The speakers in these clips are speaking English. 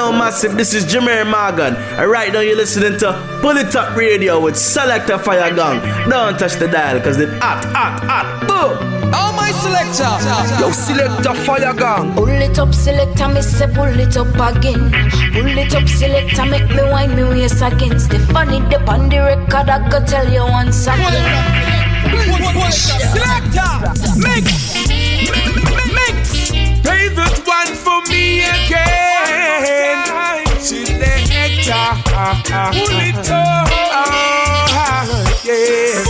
know, massive, this is Jemere Morgan. And right now you're listening to Pull It Up Radio with Selector Fire Gang. Don't touch the dial, cause it's hot, hot, hot. Boom! Oh, my selector. Yo, Selector Fire Gang. Pull it up, selector, me say pull it up again. Pull it up, selector, make me wind me waist again. Stephanie, the on the record, I go tell you once again. Selector, mix, mix. Play that one for me again. Selector, pull it up, yeah.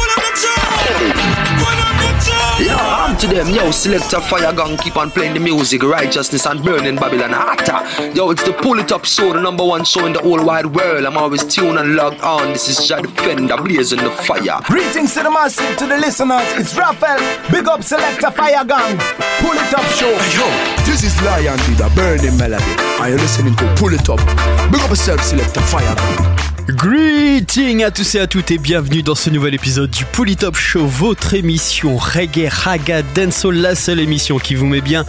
Yo, I'm to them, yo, selector fire gun, keep on playing the music, righteousness and burning Babylon hotter. Yo, it's the Pull It Up show, the number one show in the whole wide world. I'm always tuned and logged on. This is Jah Defender, blazing the fire. Greetings to the massive, to the listeners. It's Raphael. Big up Selector Fire Gang. Pull it up show. Hey, yo, this is Lion with the burning melody. Are you listening to Pull It Up? Big up yourself, Selector Fire Gang. Greetings à tous et à toutes et bienvenue dans ce nouvel épisode du Polytop Show, votre émission reggae, raga, dancehall, la seule émission qui vous met bien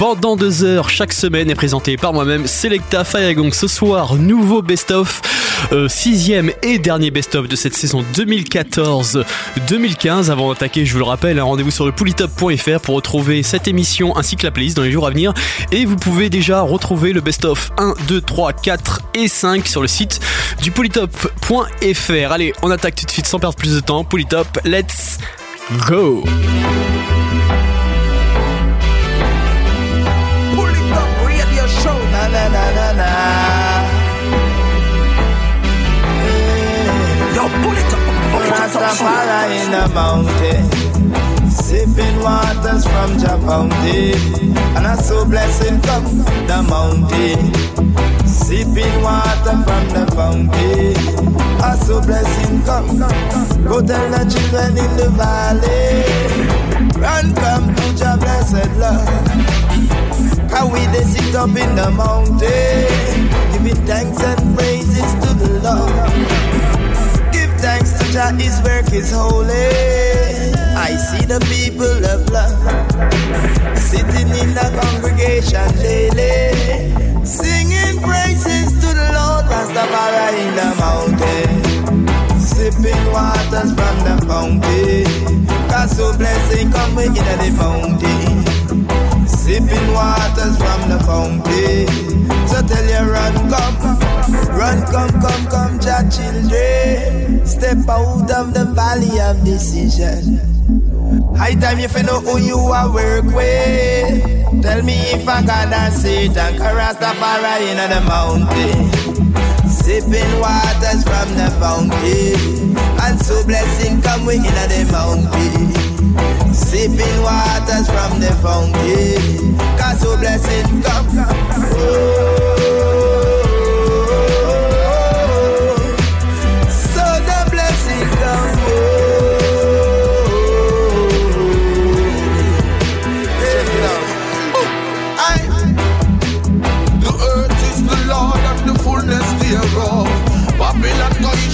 pendant deux heures chaque semaine est présentée par moi-même, Selecta Firegang. Ce soir, nouveau best-of, euh, sixième et dernier best-of de cette saison 2014-2015. Avant d'attaquer, je vous le rappelle, un rendez-vous sur le polytop.fr pour retrouver cette émission ainsi que la playlist dans les jours à venir. Et vous pouvez déjà retrouver le best-of 1, 2, 3, 4 et 5 sur le site du polytop.fr. Allez, on attaque tout de suite sans perdre plus de temps. Polytop, let's go! Rastafari in the mountain. Sipping waters from Jah eh? fountain. And I so blessing come the mountain. Sipping water from the fountain. I so blessing come. Go tell the children in the valley. Run come to Jah blessed love. Cause we they sit up in the mountain, giving thanks and praises to the Lord. Jah, His work is holy. I see the people of love sitting in the congregation daily, singing praises to the Lord Rastafari in the mountain, sipping waters from the fountain. Cause so blessing come in the fountain. Sipping waters from the fountain. So tell you run, come, run, come, come, come, Jah children. Step out of the valley of decision. High time if you know who you are work with. Tell me if I gonna sit and Rastafari in the mountain. Sipping waters from the fountain. And so blessing come we in the mountain. Sipping waters from the fountain. Cause so blessing come. Oh. So the blessing come. Oh. The earth is the Lord the fullness thereof.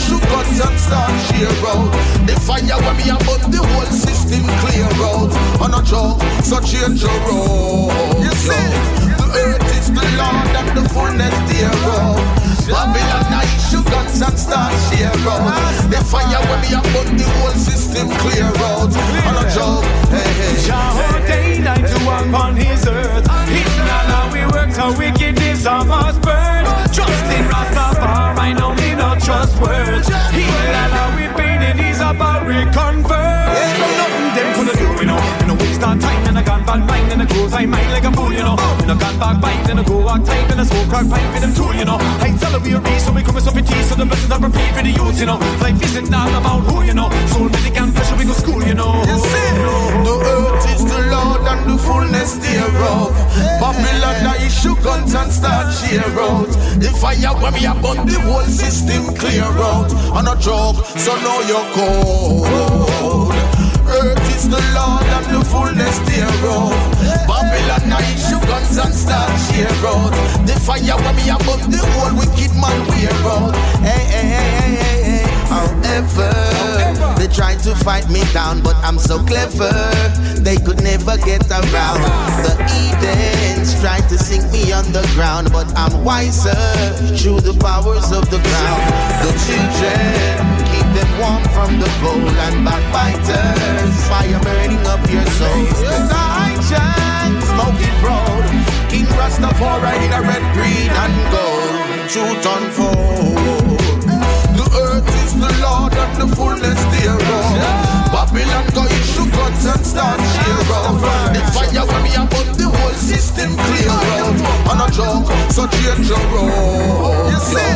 Issue guns and start share out. The fire when me about the whole system clear out. On a joke, so change your road. You see, the earth is the Lord and the fullness thereof. Babylon I issue guns and start share out. The fire when me about the whole system clear out. On a joke, hey hey. Jah ordained I to on his earth. Not how we work, so wickedness of us burn. Trust in Rastafari, no me trust words. He's not how we pain and he's about reconvert. So nothing them coulda do, you know. Waste our time and I gone bad mind and I close I mind like a fool, you know. You know, gone back bite and I go walk tight and I smoke crack pipe with them tool, you know. I tell her we are so we come with some tea, so the blessings are repeat for the youth, you know. Life isn't all about who, you know. Soul music and pleasure, we go school, you know. You see, the earth is the Lord and the fullness thereof. Babylon I issue guns and start cheer out. The fire when me about the whole system clear out. On a joke, so know you're cold is the Lord and the fullness thereof. Babylon I your guns and start cheer out. The fire when me above the whole wicked man we out. Hey, hey, hey, hey, hey, However, they try to fight me down, but I'm so clever. They could never get around. The Edens try to sink me underground, but I'm wiser through the powers of the ground. The children them warm from the cold and backbiters. Fire burning up your soul. It's a high smoking road. King Rastafari in a red, green, and gold. Truth unfold. The earth is the Lord and the fullness thereof. Babylon go issue guns and start cheer. The fire when me up the whole system clear up. On a joke, so change your road. You see,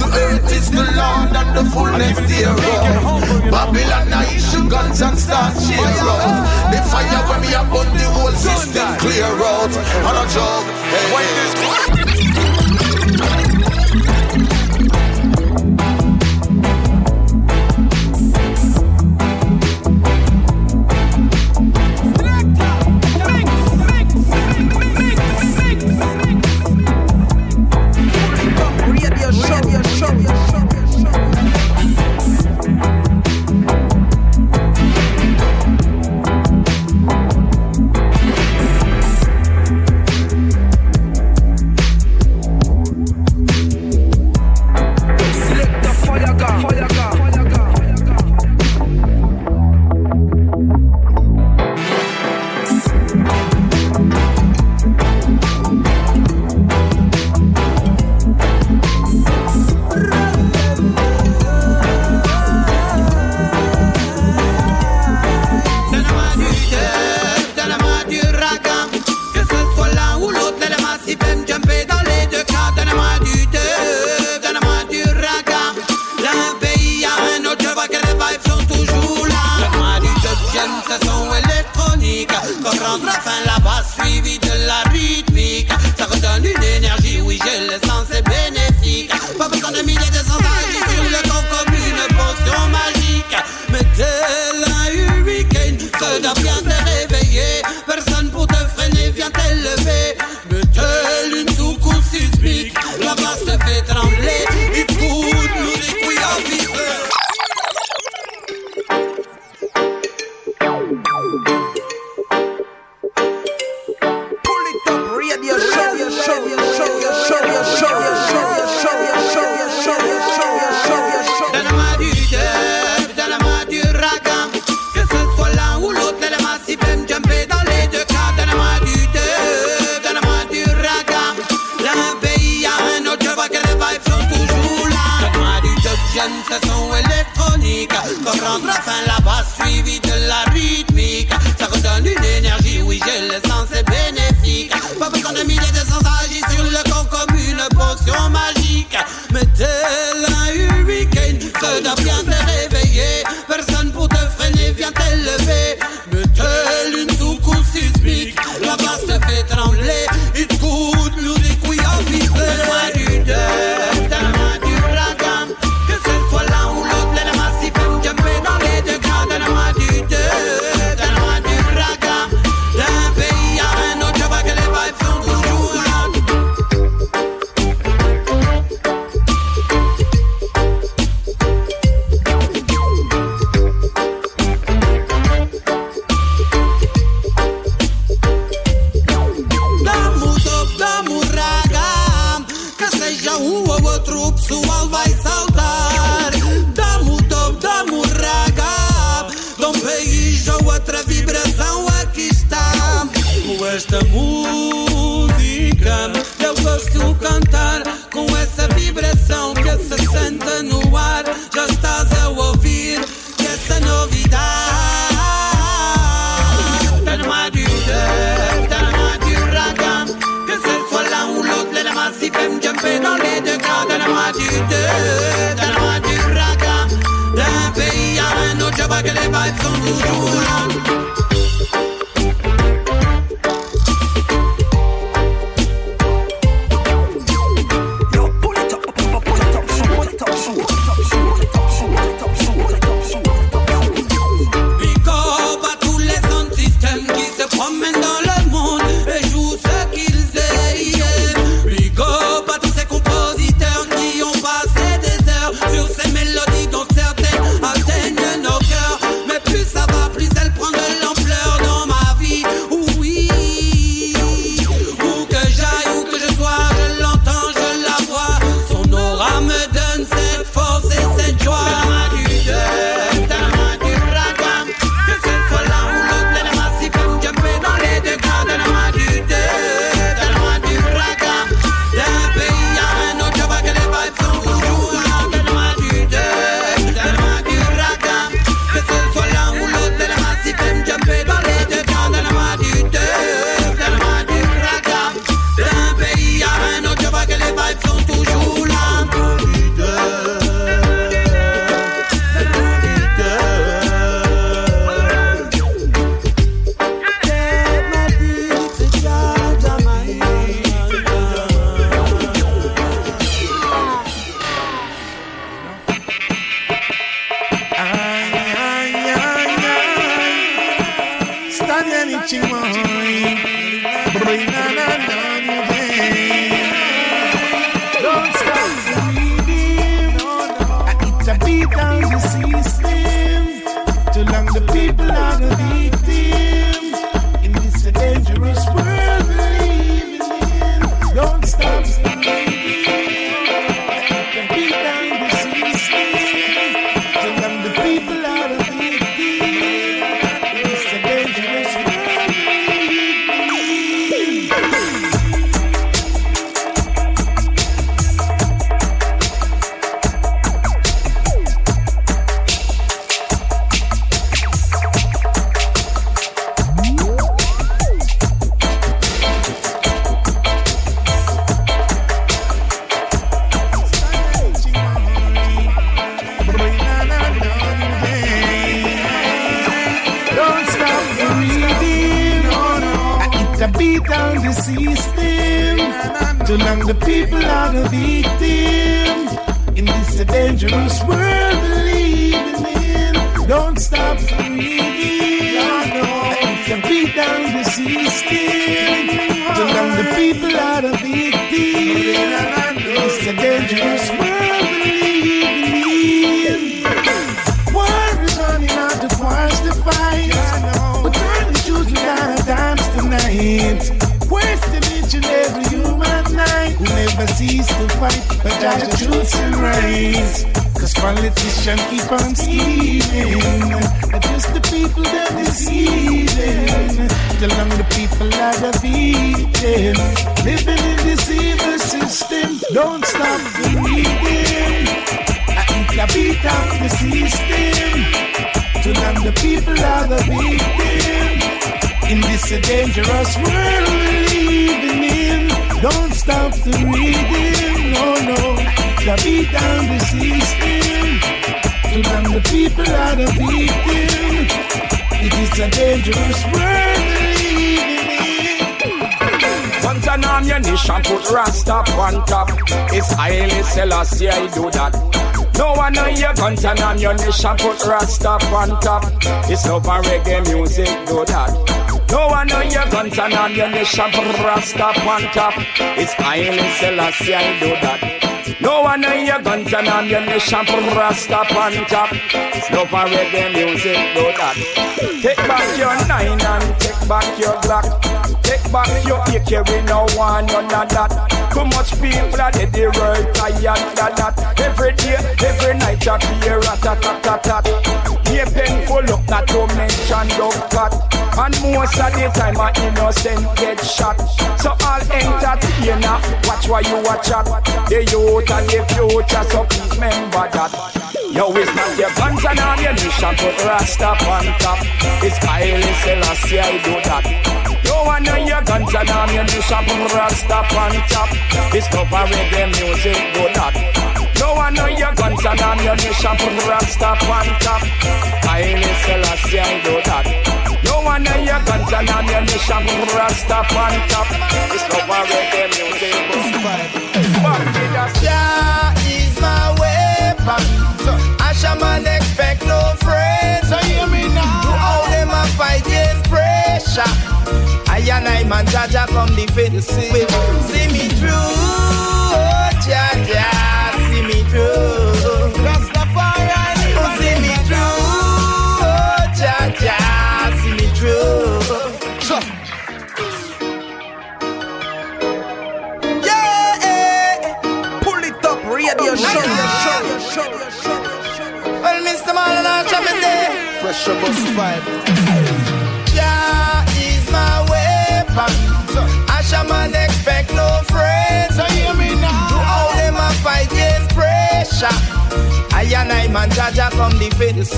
the earth is the land and the fullness thereof. Babylon I issue guns and start cheer. The fire when me up the whole system clear out. On a joke, hey. Ammunition put Rasta on top. It's love and reggae music, do that. No one on your guns and ammunition put Rasta on top. It's Haile Selassie, I do that. No one on your guns and ammunition put Rasta on top. It's love and reggae music, do that. Take back your nine and take back your Glock. Take back your AK, we no want none of that. Too much people are dead, the world tired of that. Every day, every night, I hear a tat tat tat tat. Be painful, look not to mention dog cat. And most of the time, my innocent get shot. So all entertainer, watch why you watch at. The youth and the future, so please remember that. Yo, it's not your guns and ammunition, put Rasta on top. It's Haile Selassie, I do that. No one on your guns and ammunition, put Rasta on top. Discover reggae music, do that. No one on your guns and ammunition, put Rasta on top. Haile Selassie, I do that. No one on your guns and ammunition, put Rasta on top. Discover reggae music, do that. Back to the Jah is my weapon. Pressure. I and I man Jaja come defend see, see me through. Oh, Jaja, see me through.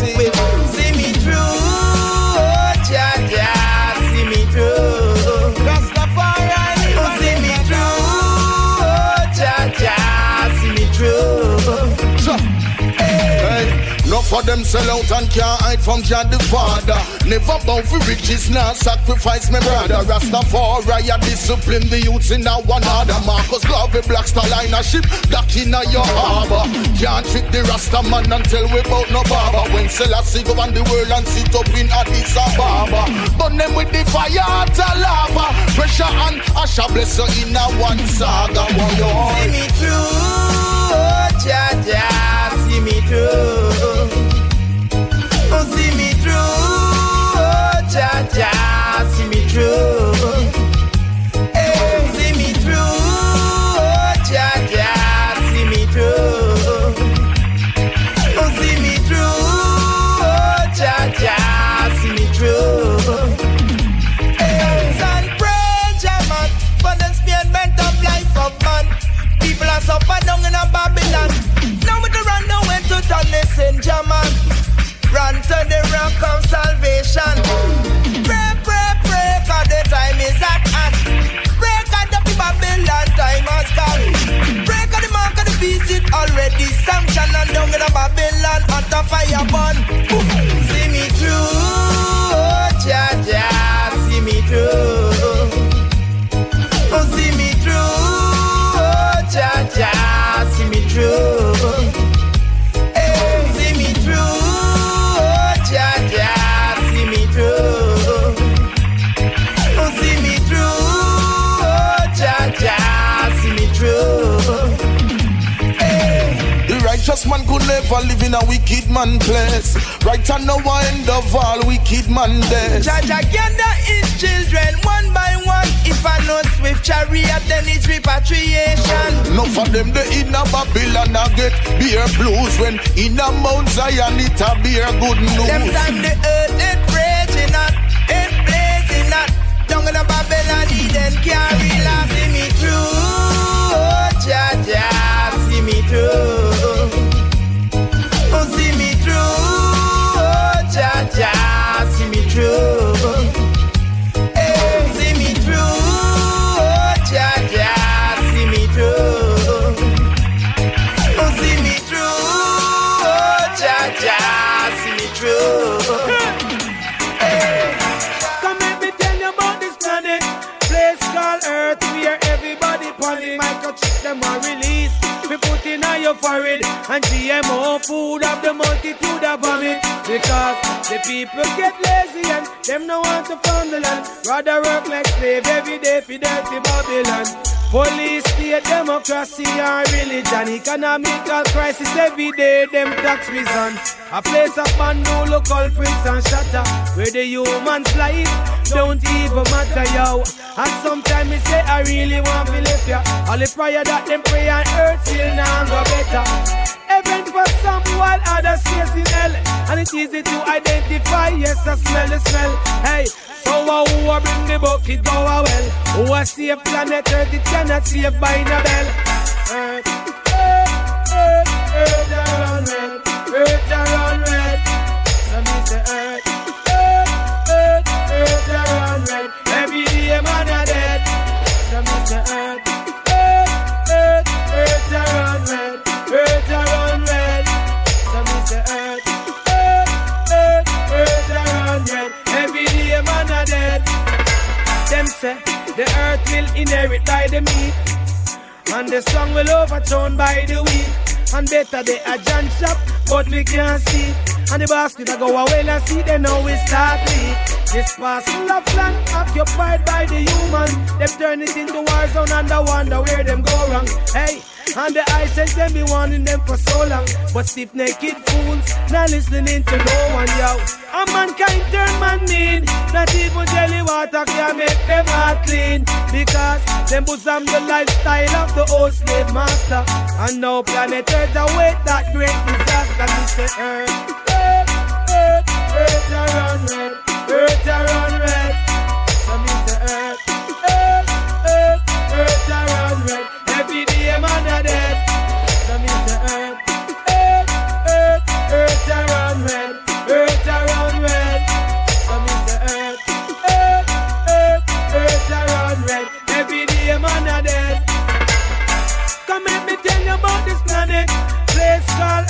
See, me through. Oh, Jaja, see me through. Rastafari, oh, see me through. Oh, Jaja, see me through. Hey, of them sell out and can't hide from Jah the Father. Never bow for riches, now sacrifice my brother. Rastafari, I discipline the youths in a one order. Marcus Garvey, Black Star line a ship, dock in your harbor. Can't trick the Rasta man until we bout no barber. When Selassie go on the world and sit up in Addis Ababa. Burn them with the fire to lava. Pressure and Asha bless you in a one saga. Warrior. See me through, oh, Jaja, see me through. Oh, see me through, See me through. See me through, oh, Jaja, see me through. Oh, see me through, oh, Jaja, see me through. And life of man. People in a Babylon. Now we run to man. Run to the rock of salvation. Is already sanctioned. And down in a Babylon, at the fire burn. Ooh, could never live in a wicked man place. Right and now I end of all wicked man days. Jaja gather his children one by one. If I know swift chariot, then it's repatriation. No for them the in a Babylon I get beer blues when in a Mount Zion it a beer good news. Them time the earth it raging hot, it blazing hot. Down in a Babylon, Eden carry love see me through. Oh, Jaja, see me through. Oh, Jaja, see me through. Your forehead. And GMO food of the multitude of vomit. Because the people get lazy and them no want to farm the land. Rather work like slave every day for dirty Babylon. Police, state, democracy, and religion. Economical crisis every day, them tax reason. A place of Bandolo, culprits and shatter. Where the human's life don't even matter, yo. And sometimes me say I really want to live ya. All the prayer that them pray on earth still now go better. Heaven for some while others stays in hell. And it's easy to identify, yes, I smell the smell. Hey, so uh, who a bring the bucket go a well? Who a save planet Earth, it cannot save by no bell. Earth, earth, earth, earth around red, earth around red. So me say earth, earth, Them say the earth will inherit by the meek, and the strong will overthrown by the weak. And better they a John shop, but we can't see. And the basket I go away and see, they know we start leak. This parcel of land occupied by the human. Them turn it into war zone and I wonder where them go wrong. Hey, and the eyes says them be warning them for so long. But stiff naked fools, not listening to no one, yo. A mankind turn man mean. Not even jelly water can make them heart clean. Because them bosom the lifestyle of the old slave master. And now planet Earth await that great disaster. Mr. Earth, Earth, Earth, Earth red, Earth around red.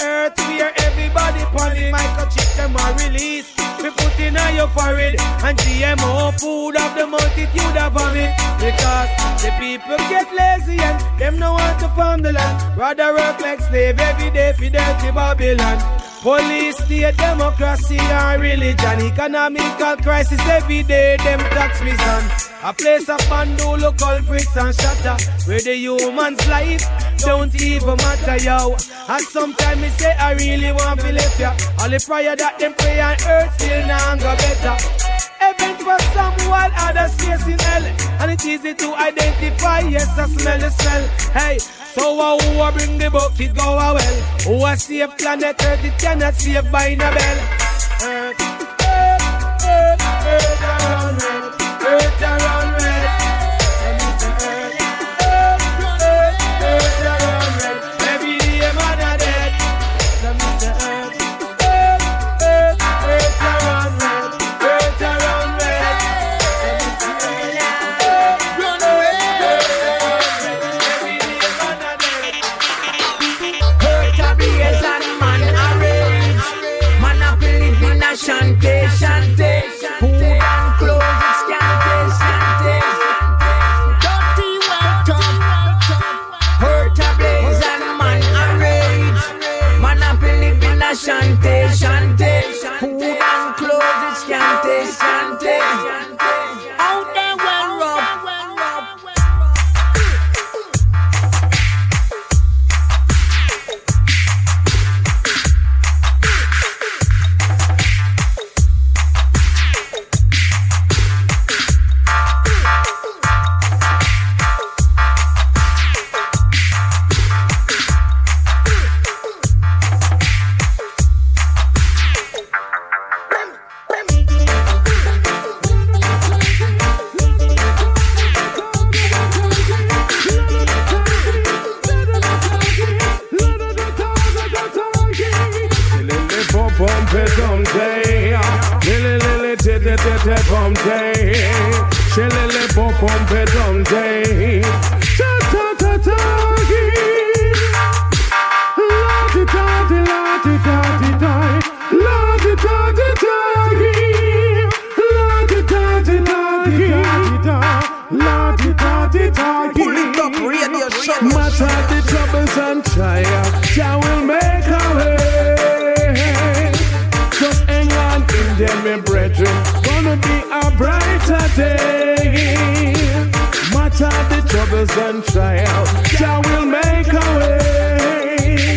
Earth, where everybody on it. Microchip them are released. We put in on your forehead and GMO food of the multitude of vomit. Because the people get lazy and them no want to farm the land. Rather work like slave every day for dirty Babylon. Police, state, democracy, and religion. Economical crisis every day, them tax reason. A place of bandolo, culprits, and shatter. Where the human's life don't even matter, yo. And sometimes me say I really want to live ya. All the prayer that them pray on earth still now go better. Heaven for some while others in hell. And it's easy to identify, yes, I smell the smell. Hey, so uh, who a bring the bucket go a well? Who a planet Earth, it cannot save by no bell. Earth, earth, earth, earth around earth te pomte Shelele Gonna be a brighter day. Matter the troubles and trials, Jah will make a way.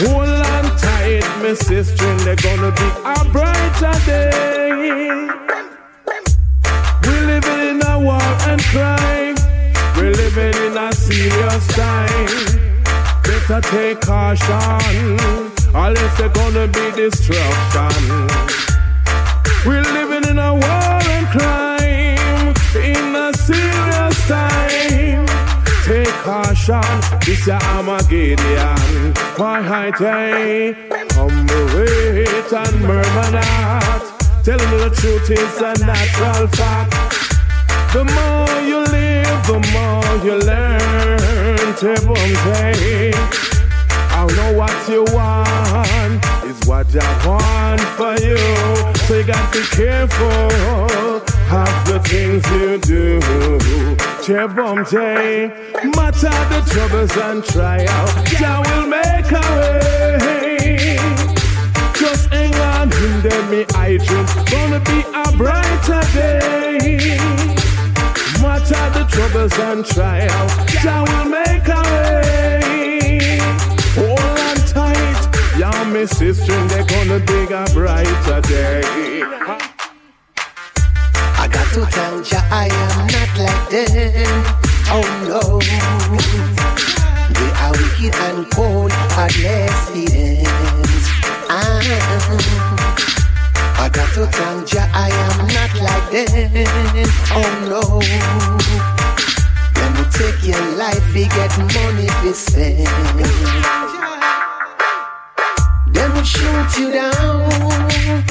Hold on tight, my sister, and they're gonna be a brighter day. We live in a war and crime. We're living in a serious time. Better take caution, or else there's gonna be destruction. We're living in a war and crime, in a serious time. Take caution, this ya Armageddon. Why high day, humble wait and murmur not. Tell me the truth is a natural fact. The more you live, the more you learn. Tebumte. I know what you want what I want for you. So you got to be careful of the things you do. Tebumte. Matter the troubles and trials, Jah will make a way. Just hang on in me I dream. Gonna be a brighter day. Matter the troubles and trials, Jah will make a way. Yeah, my sister, they're gonna dig a brighter day. I got to tell ya I am not like them. Oh no. They are wicked and cold, heartless heathens. Ah. I got to tell ya I am not like them. Oh no. Let me take your life, we get money to spend. They shoot you down.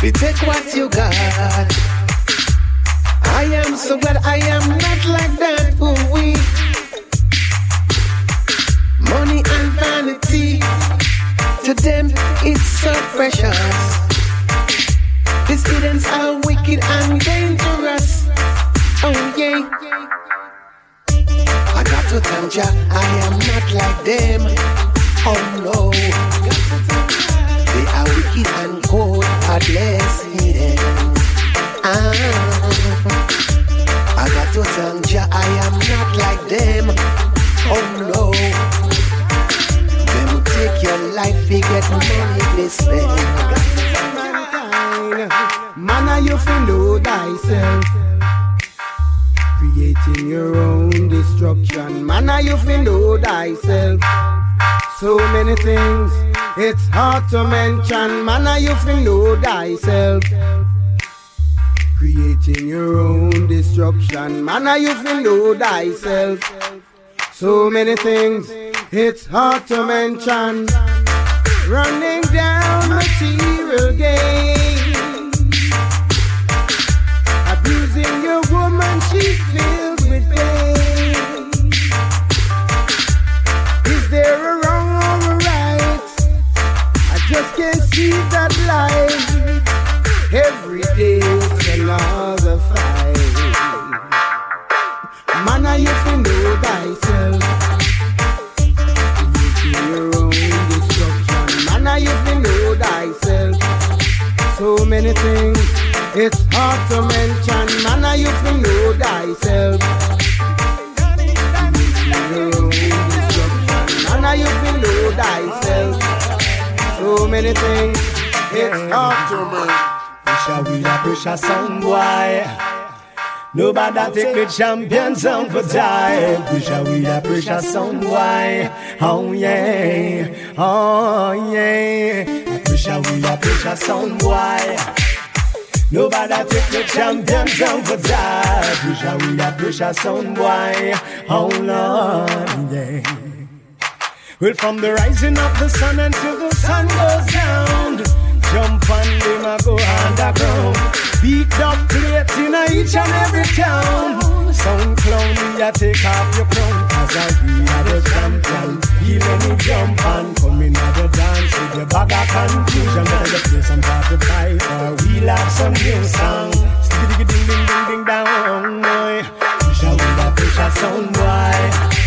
We take what you got. I am so glad I am not like that. Ooh, we money and vanity to them it's so precious. These students are wicked and dangerous. Oh yeah. I got to tell ya I am not like them. Oh no. Are wicked and cold, heartless heathens. Ah. I got to tell ya I am not like them. Oh no. Them take your life, you get money they spend. Man, are you feel know thyself. Creating your own destruction. Man, you feel know thyself. So many things, it's hard to mention. Man, you feel know thyself. Creating your own destruction. Man, you feel know thyself. So many things, it's hard to mention. Running down material gain. Just that light. Every day it's another fight. Man, I used to know thyself. Your own destruction. Man, I know thyself. So many things, it's hard to mention. Man, I used to know thyself. Your own destruction. Man, I used to know thyself. So many things, it's hard to. Pressure we a pressure sound boy. Nobody take the champion sound for. Pressure we a pressure sound boy. Oh yeah, oh yeah. Pressure we a pressure sound boy. Nobody take the champion sound for. Pressure we a pressure sound boy. Oh Lord, yeah. Well, from the rising of the sun until the sun goes down, jump and them go underground. Beat up plates in each and every town. Sound clown, ya take off your crown. Cause I be a the champion. Even you jump and come in at the dance with your bag of confusion. Now you play some part of life or we love some new song. Sticky ding ding ding ding down, boy. Push a push a sound, boy.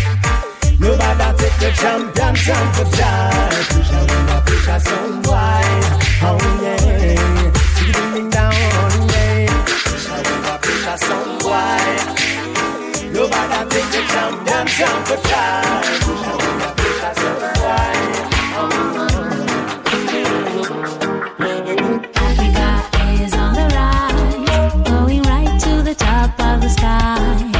Nobody take the champion time for jive. Push her when I push her some. Oh yeah, she bring me down. Yeah, push her when I push some. Nobody take the champion time for jive. Push. Africa is on the rise, going right to the top of the sky.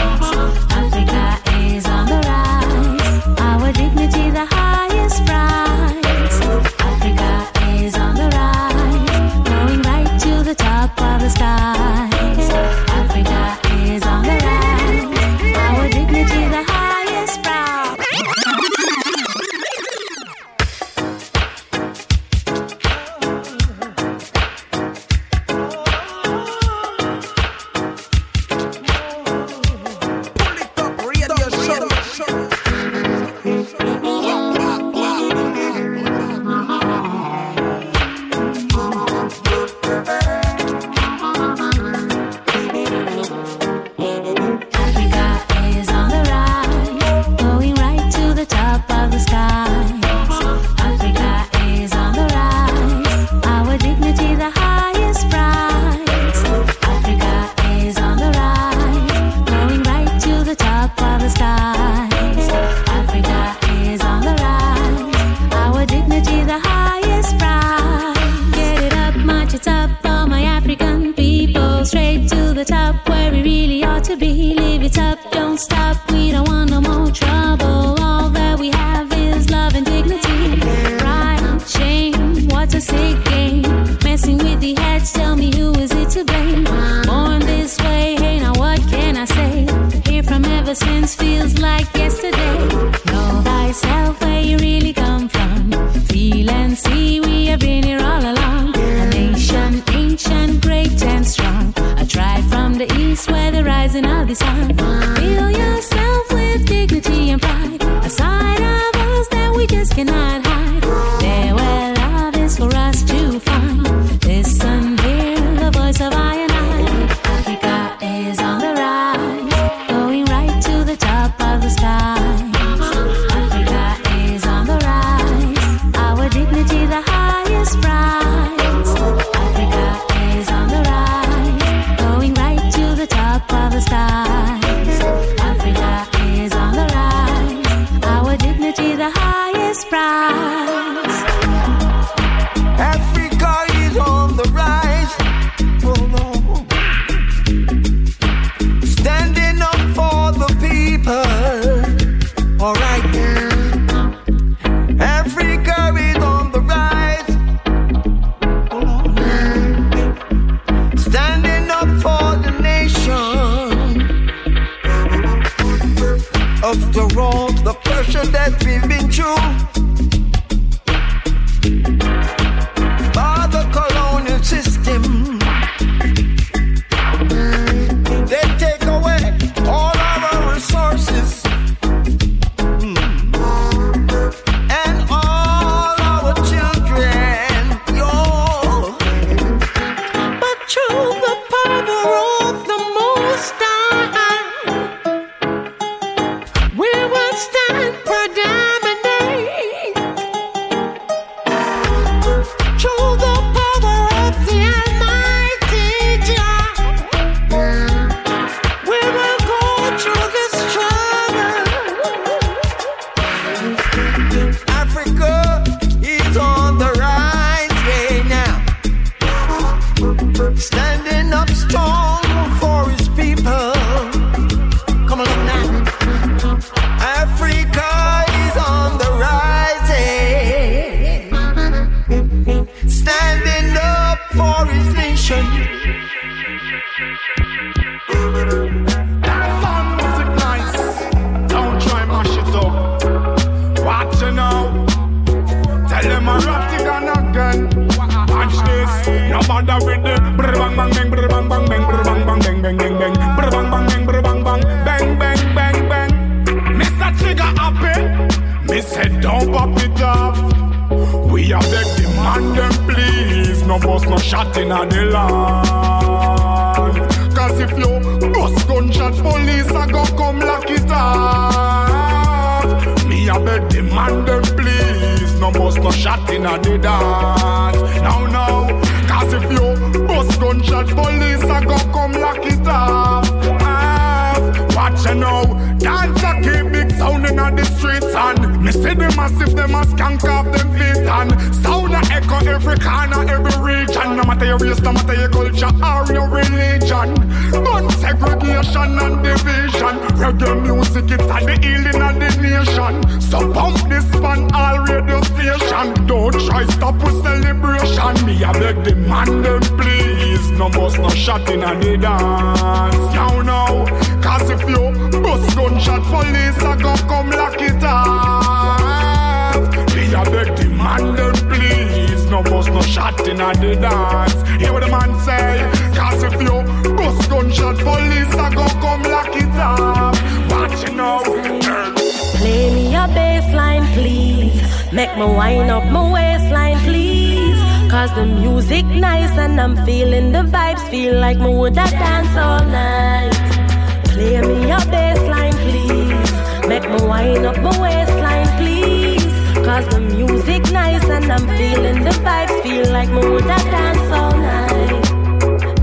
Dance all night.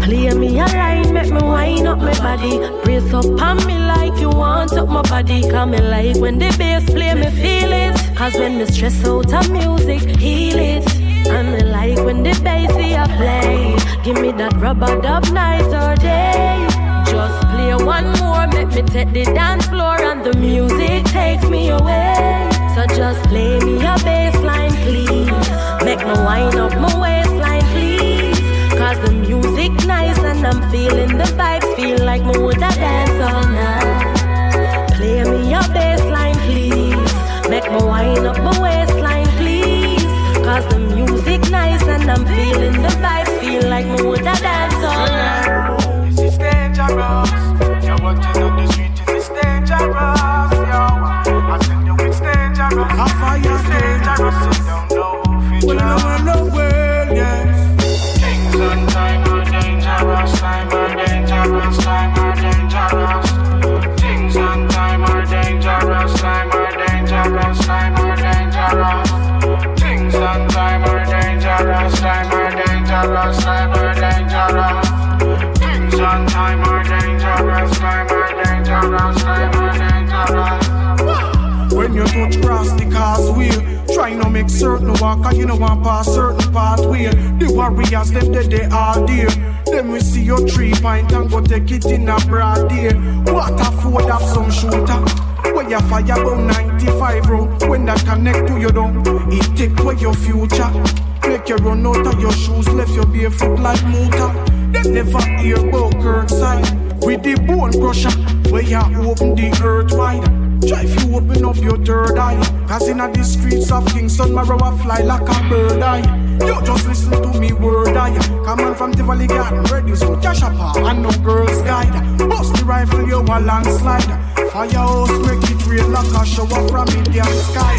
Play me a line, make me wind up my body. Brace up on me like you want up my body. Cause me like when the bass play, me feel it. Cause when me stress out of music, heal it. And me like when the bass here play. Give me that rubber dub night or day. Just play one more, make me take the dance floor and the music takes me away. So just play me a bass line, please. Make me wind up my please. Cause the music nice and I'm feeling the vibes. Feel like me woulda dance all night. Play me a bass line, please. Make me wind up my waistline, please. Cause the music nice and I'm feeling the vibes. Feel like me woulda dance all night. This is dangerous. You're watching on the street, this is dangerous. Yo, I tell you it's dangerous. A fire It's dangerous. You don't know if you Well, make certain walk, and you know want pass certain pathway. The warriors, them dead, they all there. Then we see your three pint and go take it in a broad day. What a food of some shooter. When you fire about 95 round, when that connect to your dome it take away your future. Make you run out of your shoes, left your barefoot like motor. Them never hear about Kirkside with the bone crusher, where you open the earth wide. Try if you open up your third eye. Cause in the streets of Kingston, my rower fly like a bird eye. You just listen to me word eye. Come on from the Tivoli Garden, ready so cash up and no girls guide. Bust the rifle, you a landslide. Firehouse make it rain like a shower from Indian sky.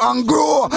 Of it show and grow.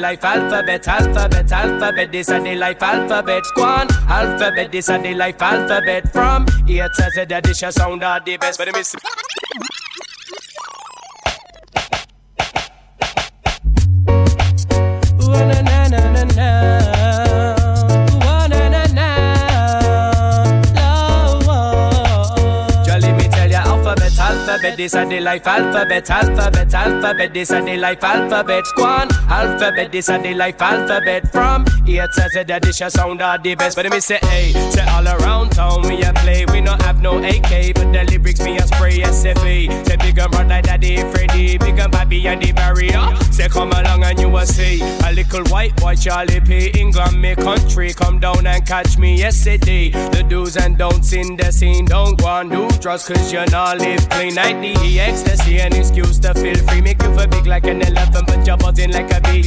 Life alphabet, alphabet, alphabet. This a the life alphabet. On, alphabet. This a the life alphabet. From A to Z, dish sound are the best. But me this a the life alphabet, alphabet, alphabet, this a the life alphabet. On, alphabet, this a the life alphabet. From A to Z, the dish a sound are the best. But me say, hey, say all around town we a play. We not have no AK, but the lyrics me a spray SFA. Say big and broad like Daddy Freddy, big and Bobby and the barrier. Say come along and you will see a little white boy Charlie P. England, me country, come down and catch me yesterday. The do's and don'ts in the scene, don't go and do drugs cause you not live clean. Like the ecstasy, an excuse to feel free. Make you feel big like an elephant, but you're buzzing like a bee.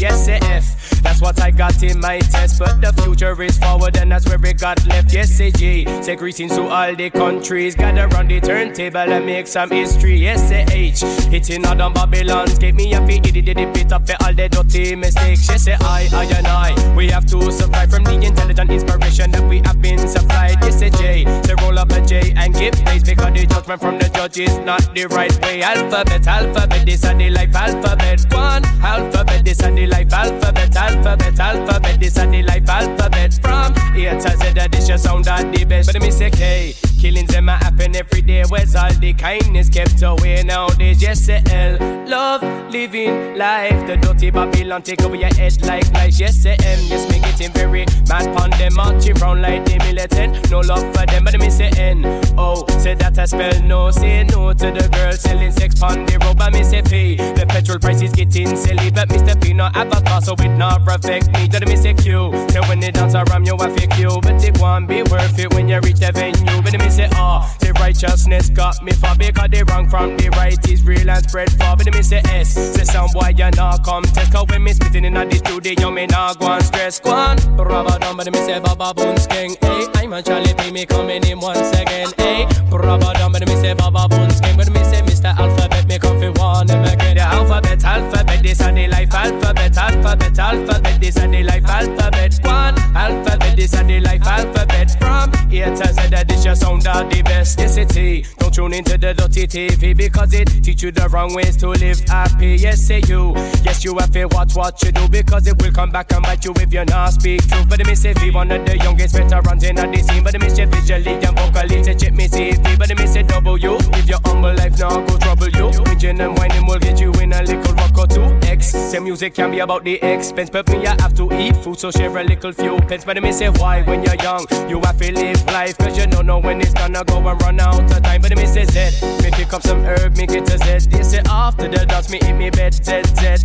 That's what I got in my test, but the future is forward and that's where we got left. Yes, G. Say greetings to all the countries. Gather round the turntable and make some history. Yes, H. Hitting all on Babylon's. Give me a feet, did it bit up for all the dirty mistakes. Yes, I, I and I. We have to supply from the intelligent inspiration that we have been supplied. Yes, say J. Say roll up a J and give place because the judgment from the judge is not the right way. Alphabet, alphabet, this and the life alphabet. One alphabet, this and the life alphabet, alphabet, alphabet, this and the life alphabet. From here to Z, the dish sound at the best. But me say K. Killings them a happen every day. Where's all the kindness kept away nowadays? Yes, say L. Love, living life. The dirty Babylon take over your head like lies. Yes, say M. Yes, me getting very mad pon them. Marching round like the militant. No love for them, but me say N. Oh, say that I spell no. Say no to the girl selling sex pon the road. Me say P. The petrol price is getting silly. But Mr. P not have a car, so it not affect me. Don't say Q. Say when they dance around you, I feel Q. But it won't be worth it when you reach the venue. But me say ah. Say righteousness got me far because the wrong from the right is real and spread far. But me say S. Say some boy you not come test. Cause when me spitting in the studio, me not go and stress. Go on. Rubber down, but me say Baba Bones King. Hey, I'm a Charlie P. Me coming in once again. Hey, rubber down, but me say Baba Bones King. But say Mr. Alphabet. Me come fi warn them again. The alphabet, alphabet, this and the life alphabet, alphabet, alphabet, this and the life alphabet. One alphabet, this and the life alphabet. From here to Z, that this your sound are the best. Yes, it is. Don't tune into the dirty TV because it teach you the wrong ways to live happy. Yes, say you. Yes, you have to watch what you do because it will come back and bite you if you're not speak truth. But me say, one of the youngest veterans in the scene. But me say, visually and vocally, say, check me see But say, double you. If your humble life now go trouble you. Whinging and whining will get you in a little rock or two. X. Say music can be about the expense, but me I have to eat food, so share a little few pence. But me say, why when you're young, you have to live life, cause you don't know when it's gonna go and run out of time. But me say Z, me pick up some herb, me get a Z. They say after the dance, me hit me bed, Z, Z,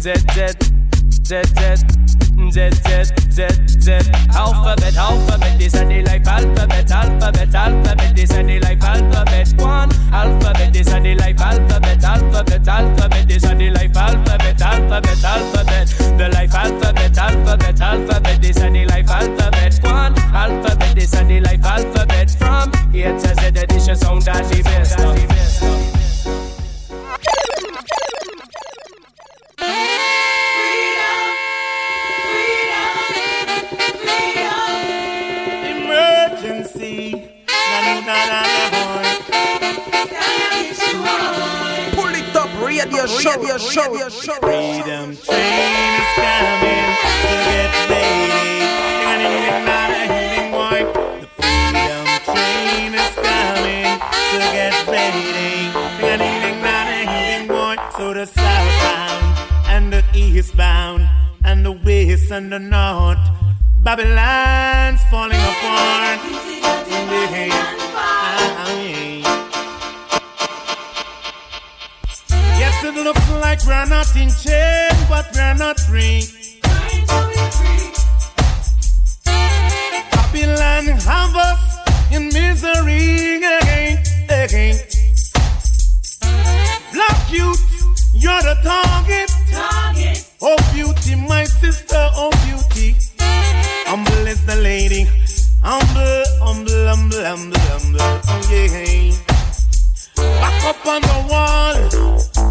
Z, Z. Z Z Z Z Z Z Alphabet, alphabet, this and the life alphabet, alphabet, alphabet, this and the life alphabet. One alphabet, this and the life alphabet, alphabet, alphabet, this and the life alphabet, alphabet, alphabet, the life alphabet, alphabet, alphabet, this and the life alphabet. One alphabet, this and the life alphabet. From here to Z, the dish sound that the best. Emergency. Pull it up, radio show, radio. Freedom train is coming, so get boy. The freedom train is coming, so get boy. So the southbound and the eastbound and the west and the north. Babylon's falling apart. Yes, it looks like we're not in chain, but we're not free. Babylon have us in misery again, again. Black youth, you're the target. Oh beauty, my sister, oh beauty. Humble is the lady. Humble, humble, humble, humble, humble. Oh yeah. Back up on the wall.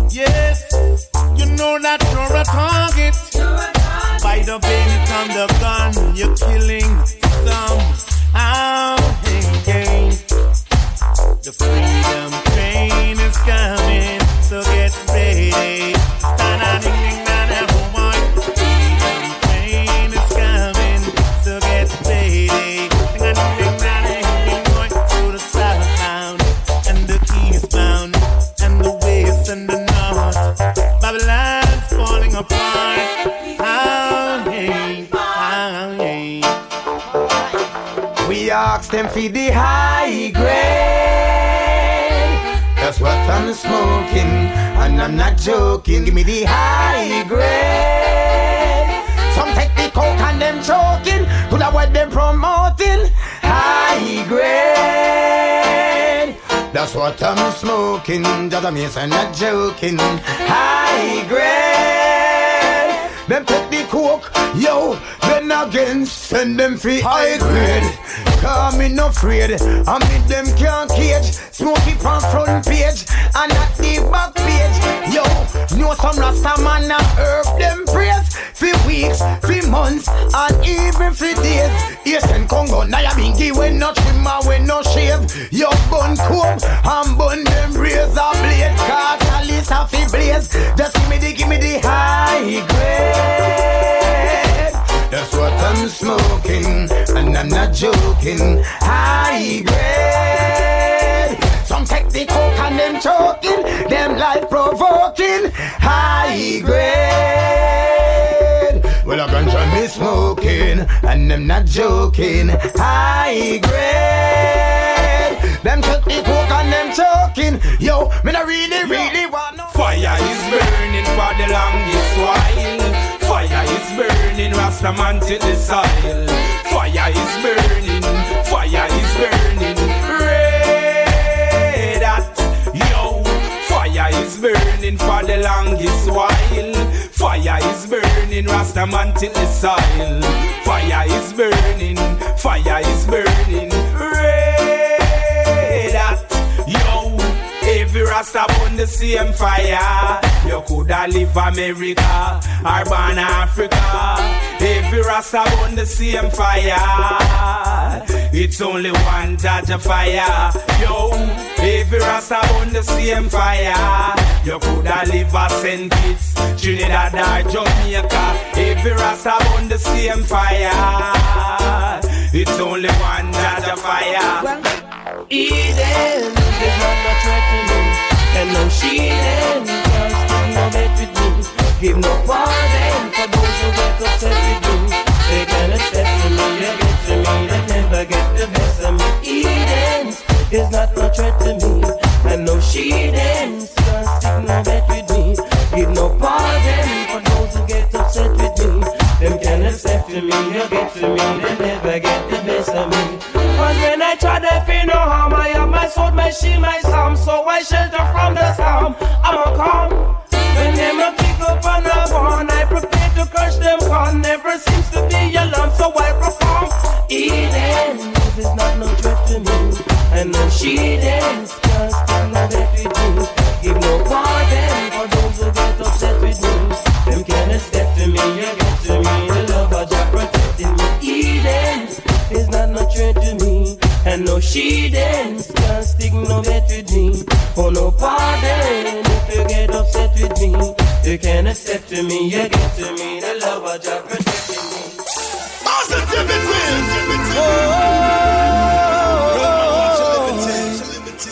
Yes, you know that you're a target. By the baby on the gun, you're killing some. Oh, hey, joking. Give me the high grade. Some take the coke and them choking. Could have what them promoting? High grade. That's what I'm smoking. Just a and not joking. High grade. Them take the coke, yo, then again send them free high grade. Cause me no afraid, I mean them can't cage. Smoke it on front page and at the back page. Yo, know some Rasta man a herb them praise. For weeks, for months, and even for days. Eastern Congo, Nyabinghi, when no trimmer, when no shave. Yo, bun comb and bun them razor blade. Catalyst a fi blaze. Just give me the, give me the high grade. That's what I'm smoking, and I'm not joking. High grade. Some take the coke and them choking, them life provoking. High grade. Well, I ganja me smoking, and I'm not joking. High grade. Them take the coke and them choking. Yo, me not really, really want no Fire is burning for the longest while. Fire is burning, Rastaman to the soil. Fire is burning, fire is burning. Burning for the longest while. Fire is burning, Rastaman till the soil. Fire is burning, fire is burning. Rasta burn the same fire. You coulda live America or born Africa. Every Rasta burn the same fire. It's only one judge of fire. Yo, every Rasta burn the same fire. You coulda live a St. Kitts, Trinidad or Jamaica. Every Rasta burn the same fire. It's only one judge of fire. Eden is not no threat to me, and no shielding can still no bet with me. Give no pardon for those who get upset with me. They can accept to me, they get to me, they never get the best of me. Eden is not no threat to me, and no shielding can still no bet with me. Give no pardon for those who get upset with me. Them can accept to me, you get to me, they never get the best of me. Cause when I try to feel no harm, I have my sword, my shield, my psalm. So I shelter from the storm. I'm a calm. When them a kick up on the one, I prepare to crush them con. Never seems to be alarm, so I perform. Eden, this is not no threat to me. And no shielding, can still no bet with me. Give no pardon for those who get upset with me. Them can't step to me, you And she shielding can't stick no bet with me. Oh no pardon if you get upset with me. You can accept to me, you get to me. The love of Jah protecting me.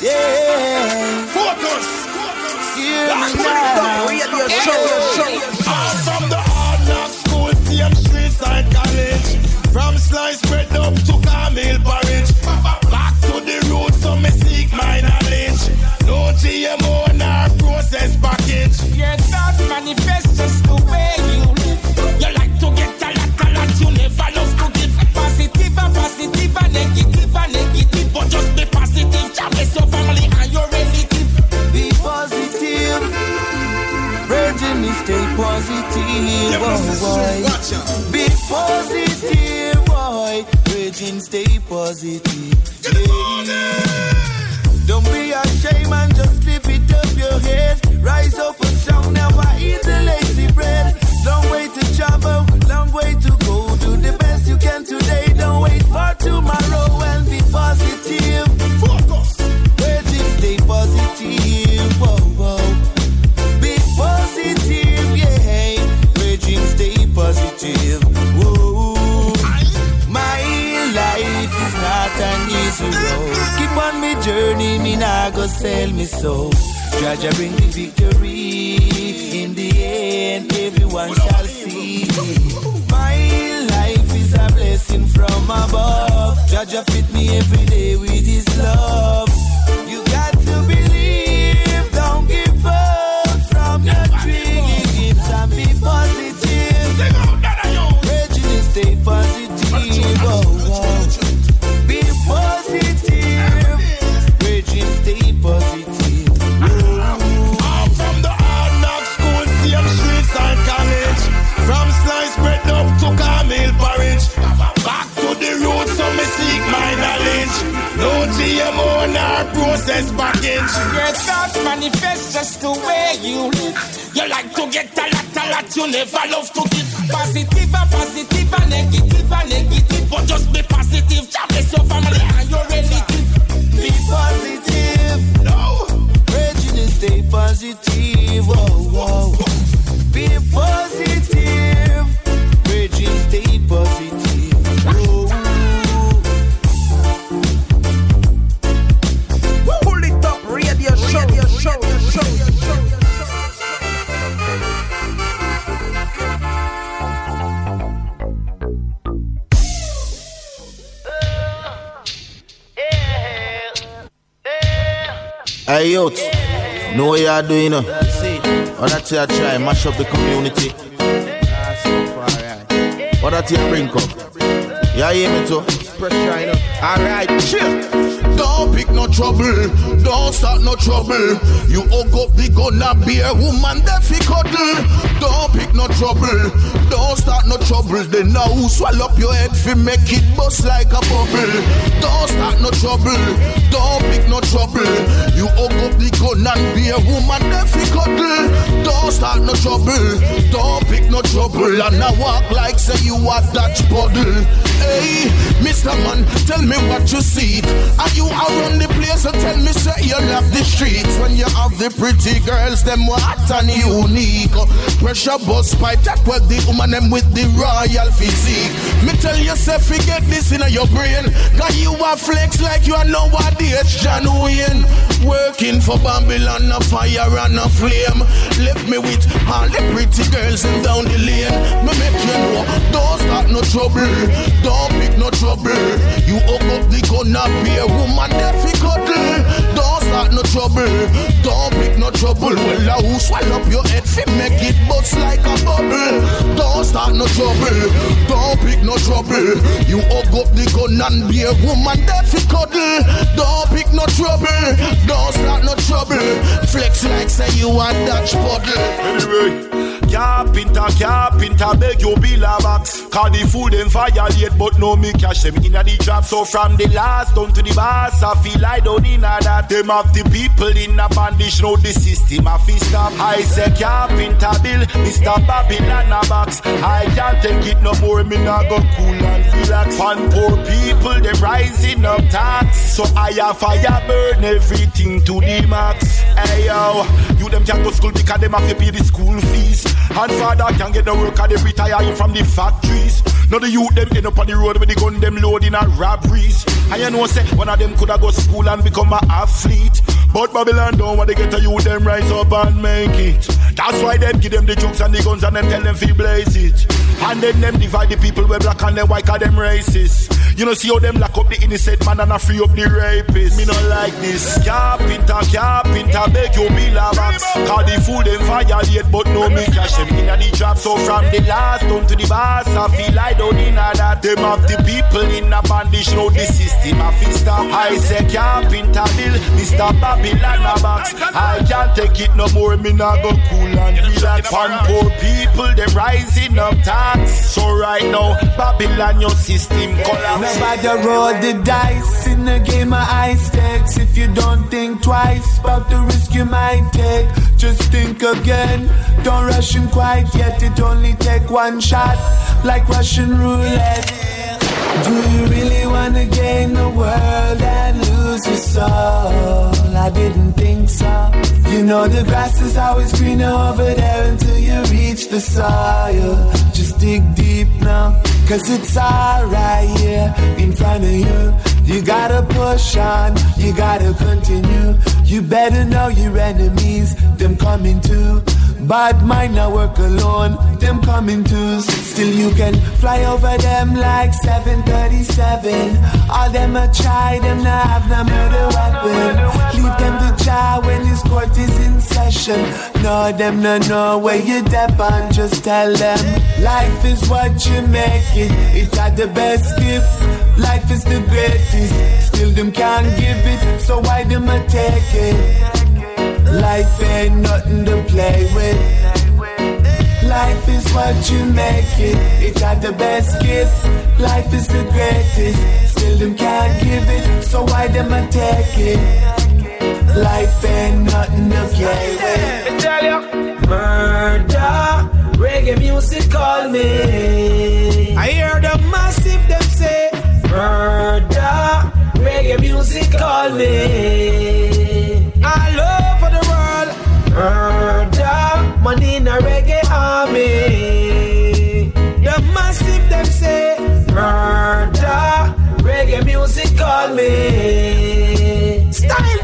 Yeah. Focus. Hear me now. Radio show, show. Your family and your relative. Be positive. Virgin stay positive. Oh, boy. Be positive, boy. Virgin stay positive. Yeah. Don't be ashamed and just lift it up your head. Rise up and strong, never eat the lazy bread. Long way to travel, long way to go journey, Jaja bring the. What doing, you know? What that you try, mash up the community. What that you bring up? You hear me too? Alright, chill. Don't pick no trouble, don't start no trouble. You the gun and be a woman that fi cuddle. Don't pick no trouble, don't start no trouble. Then now swallow up your head fi make it bust like a bubble. Don't start no trouble, don't pick no trouble. You the gun and be a woman that fi cuddle. Don't start no trouble, don't pick no trouble. And now walk like say you a Dutch puddle. Hey, Mr. Man, tell me what you see. Are you around the place and tell me say you love the streets when you have the pretty girls, them hot and unique. Pressure bus pipe that well the woman them with the royal physique. Me tell yourself forget this in your brain. Cause you are flex like you are nowadays John Wayne. Working for Babylon, a fire and a flame. Left me with all the pretty girls and down the lane. Me make you know, don't start no trouble, don't pick no trouble. You hook up the gun be a woman that fi cuddle. Don't start no trouble, don't pick no trouble. Well, I will swallow up your head fi make it bust like a bubble. Don't start no trouble, don't pick no trouble. You hug up the gun and be a woman that fi cuddle. Don't pick no trouble, don't start no trouble. Flex like say you a Dutch puddle. Anyway, carpenter, carpenter, beg you bill a box. Call the food them violate, but no me cash them in a the trap. So from the last down to the boss, I feel I don't in a that. Them have the people in a bandage, know the system a fi stop. I say carpenter bill, Mr. Babylon a box. I can't take it no more, me nah go cool and relax. Fan poor people, them rising up tax. So I have fire burn everything to the max. Hey yo, them can't go school because them have to pay the school fees. And father can get the work and they retire from the factories. Now the youth them end up on the road with the gun them loading and robberies. And you know say one of them coulda go school and become a athlete. But Babylon don't want to get a youth them rise up and make it. That's why them give them the jokes and the guns and them tell them fi blaze it. And then them divide the people where black and them white cause them racist. You know see how them lock up the innocent man and a free up the rapist. Me not like this. Carpenter, carpenter, beg you a box. Cause the fool them violate but no me cash them in the trap. So from the last down to the boss, I feel I don't in that. Them have the people in a bandage, know the system a fi stop. I say carpenter bill, Mr. Babylon a box. I can't take it no more, me not go cool and relax. Fan poor people, them rising up tax. So right now, Babylon your system collapse. Nobody roll the dice in the game of high stakes. If you don't think twice about the risk you might take, just think again. Don't rush him quite yet. It only take one shot, like Russian roulette. Do you really wanna gain the world and lose your soul? I didn't think so. You know the grass is always greener over there until you reach the soil. Just dig deep now, cause it's alright here in front of you. You gotta push on, you gotta continue. You better know your enemies, them coming too. Bad mind now work alone, them coming too. Still you can fly over them like 737. All them a try, them not have no murder weapon. Leave them to try when this court is in session. No, them no know where you dep on, just tell them. Life is what you make it, it had the best gift. Life is the greatest, still them can't give it, so why them a take it? Life ain't nothing to play with. Life is what you make it. It got the best gift. Life is the greatest. Still them can't give it. So why them a take it? Life ain't nothing to play with. murder, reggae music call me. I hear the massive them say, murder, reggae music call me. World, murder, money in a reggae army. The massive them say, murder, reggae music call me. Style.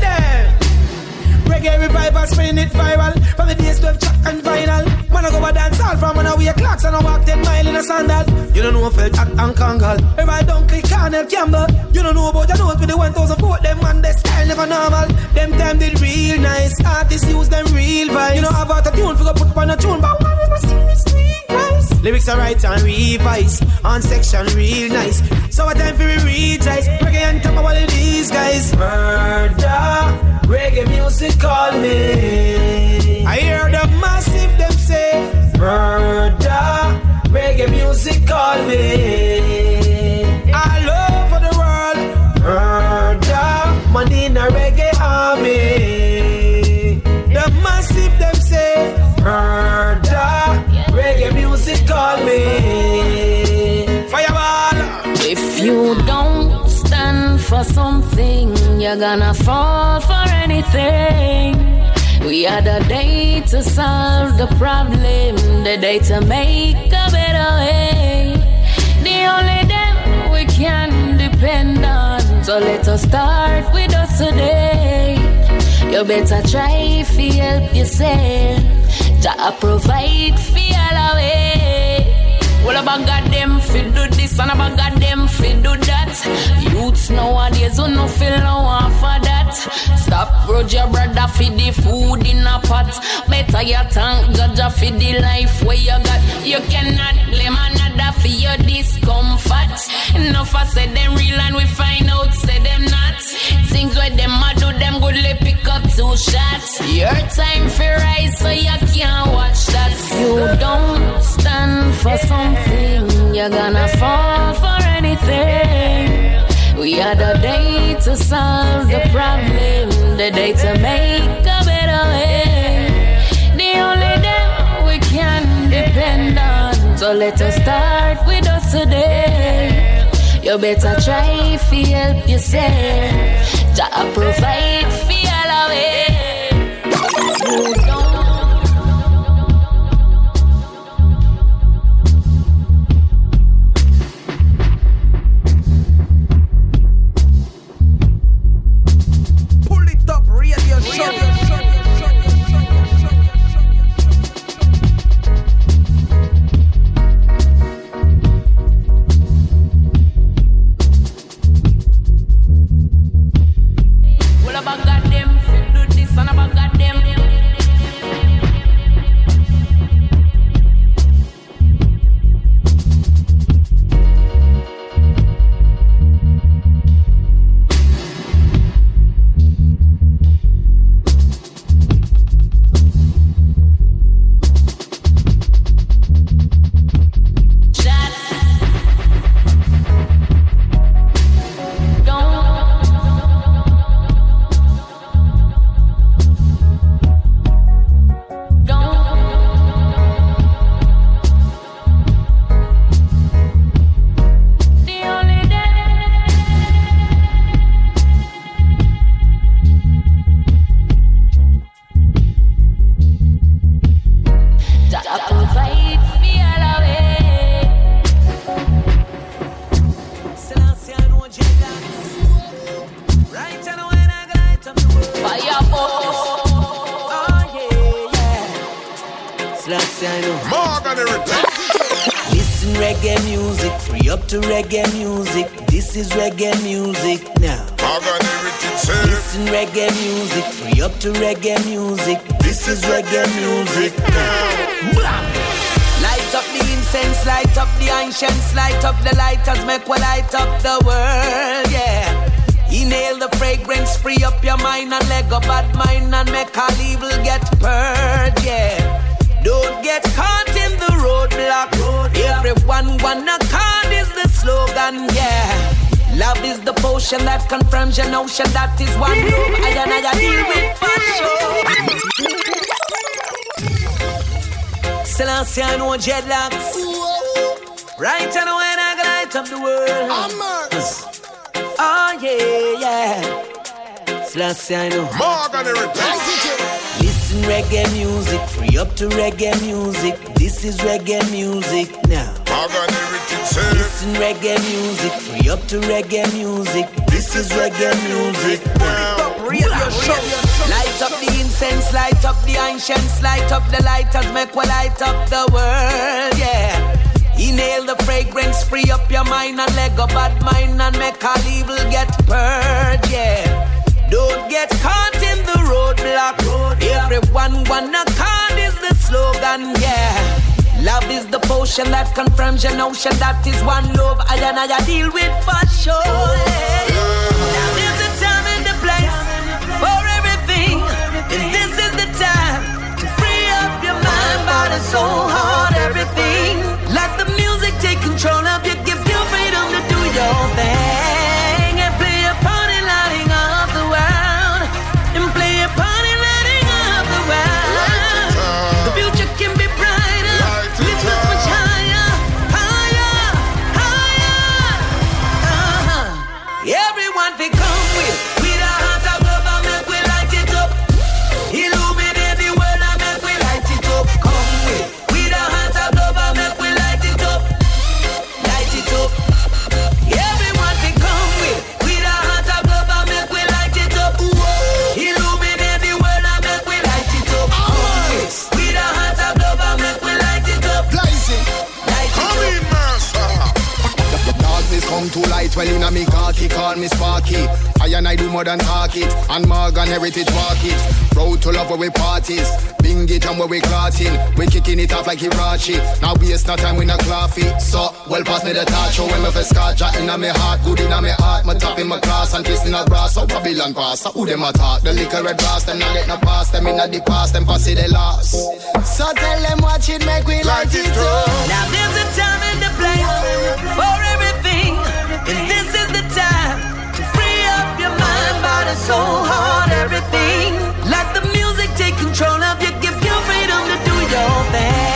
Reggae revival, spinning it viral. From the days 12 track and vinyl. Man, I go a dance all from when I wear clocks and I walk 10 mile in a sandal. You don't know felt act and congal. Everybody don't click Cornell Campbell. You don't know about the notes with the 1000 foot. Them man, they style never normal. Them time did real nice. Artists use them real vibes. You know, have out a tune for go put on a tune, but one of serious real nice. Lyrics are right and revise. On section real nice. So what time for we retries? Reggae and top of all of these guys. Murder. Reggae music call me. I hear the massive them say murder. Reggae music call me. All over the world, murder. Money in a reggae army. The massive them say murder. Reggae music call me. Fireball. If you don't stand for something, you're gonna fall for anything. We are the day to solve the problem, the day to make a better way. The only them we can depend on. So let us start with us today. You better try to help yourself. Jah provide for all away. Well, about God them fi do this and about God them fi do that. Youths nowadays who no feel no one that. Stop grudge your brother fi the food in a pot. Better you thank God fi the life where you got. You cannot blame another for your discomfort. Enough I say them real and we find out say them not. Things where them a do them good they pick up two shots. Your time for rise so you can't watch that. You don't stand for something, you're gonna fall for anything. We are the day to solve the problem, the day to make a better way. The only day we can depend on. So let us start with us today. You better try to help yourself. Jah provide for all away. You dreadlocks. Right, know when I light up the world. Oh yeah, yeah. Selassie, I know. Listen reggae music, free up to reggae music. This is reggae music now. Listen reggae music, free up to reggae music. This is reggae music now. Light up the incense, light up the ancients, light up the lighters, make we light up the world, yeah. Inhale the fragrance, free up your mind and let go bad mind and make all evil get purged, yeah. Don't get caught in the roadblock. Everyone wanna card is the slogan, yeah. Love is the potion that confirms your notion that is one love. I and I deal with for sure. yeah. Soul, heart, everything. Let the music take control of you, give you freedom to do your thing well in a me khaki call me Sparky. I and I do more than talk it. And Morgan Heritage walk it. Road to love where we parties. Bing it and where we clotting. We kicking it off like Hirachi. Now waste no time we not coffee So well pass me the touch Show when me for scotch in me heart. Good in a me heart. Me top in my class and twist in a brass. So Babylon pass. So who them a talk? The liquor red brass Them not get no pass. Them in the past. Them pass it the last. So tell them watch it make we light it up. Oh. Now there's a time and a place and this is the time to free up your mind, body, soul, heart, everything. Let the music take control of you, give you freedom to do your thing,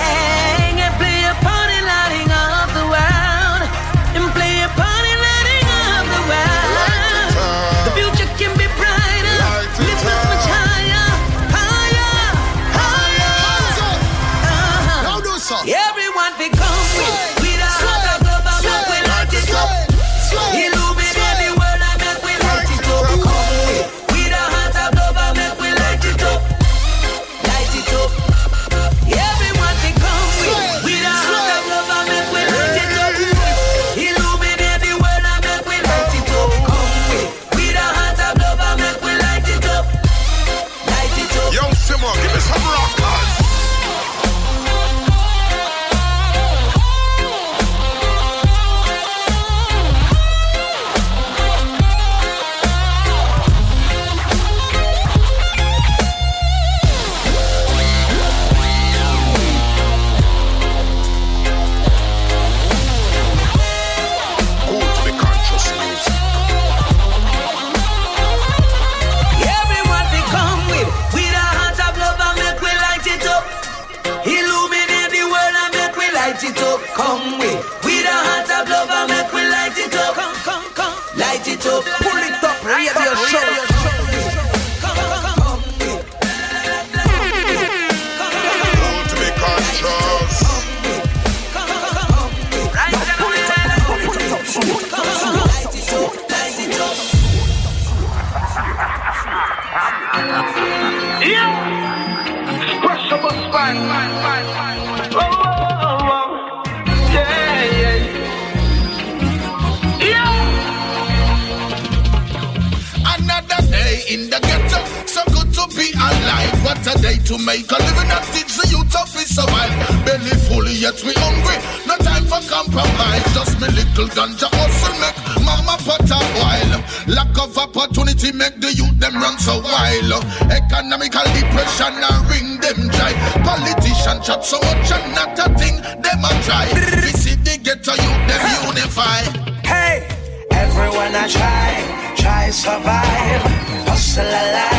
make a living and teach the youth of his survive. Belly full, yet we hungry. No time for compromise. Just me little ganja hustle make mama pot a while. Lack of opportunity make the youth them run so wild. Economical depression and ring them dry. Politician chat so much and not a thing them a try. We see the ghetto youth them unify. Hey, everyone I try, try survive, hustle alive.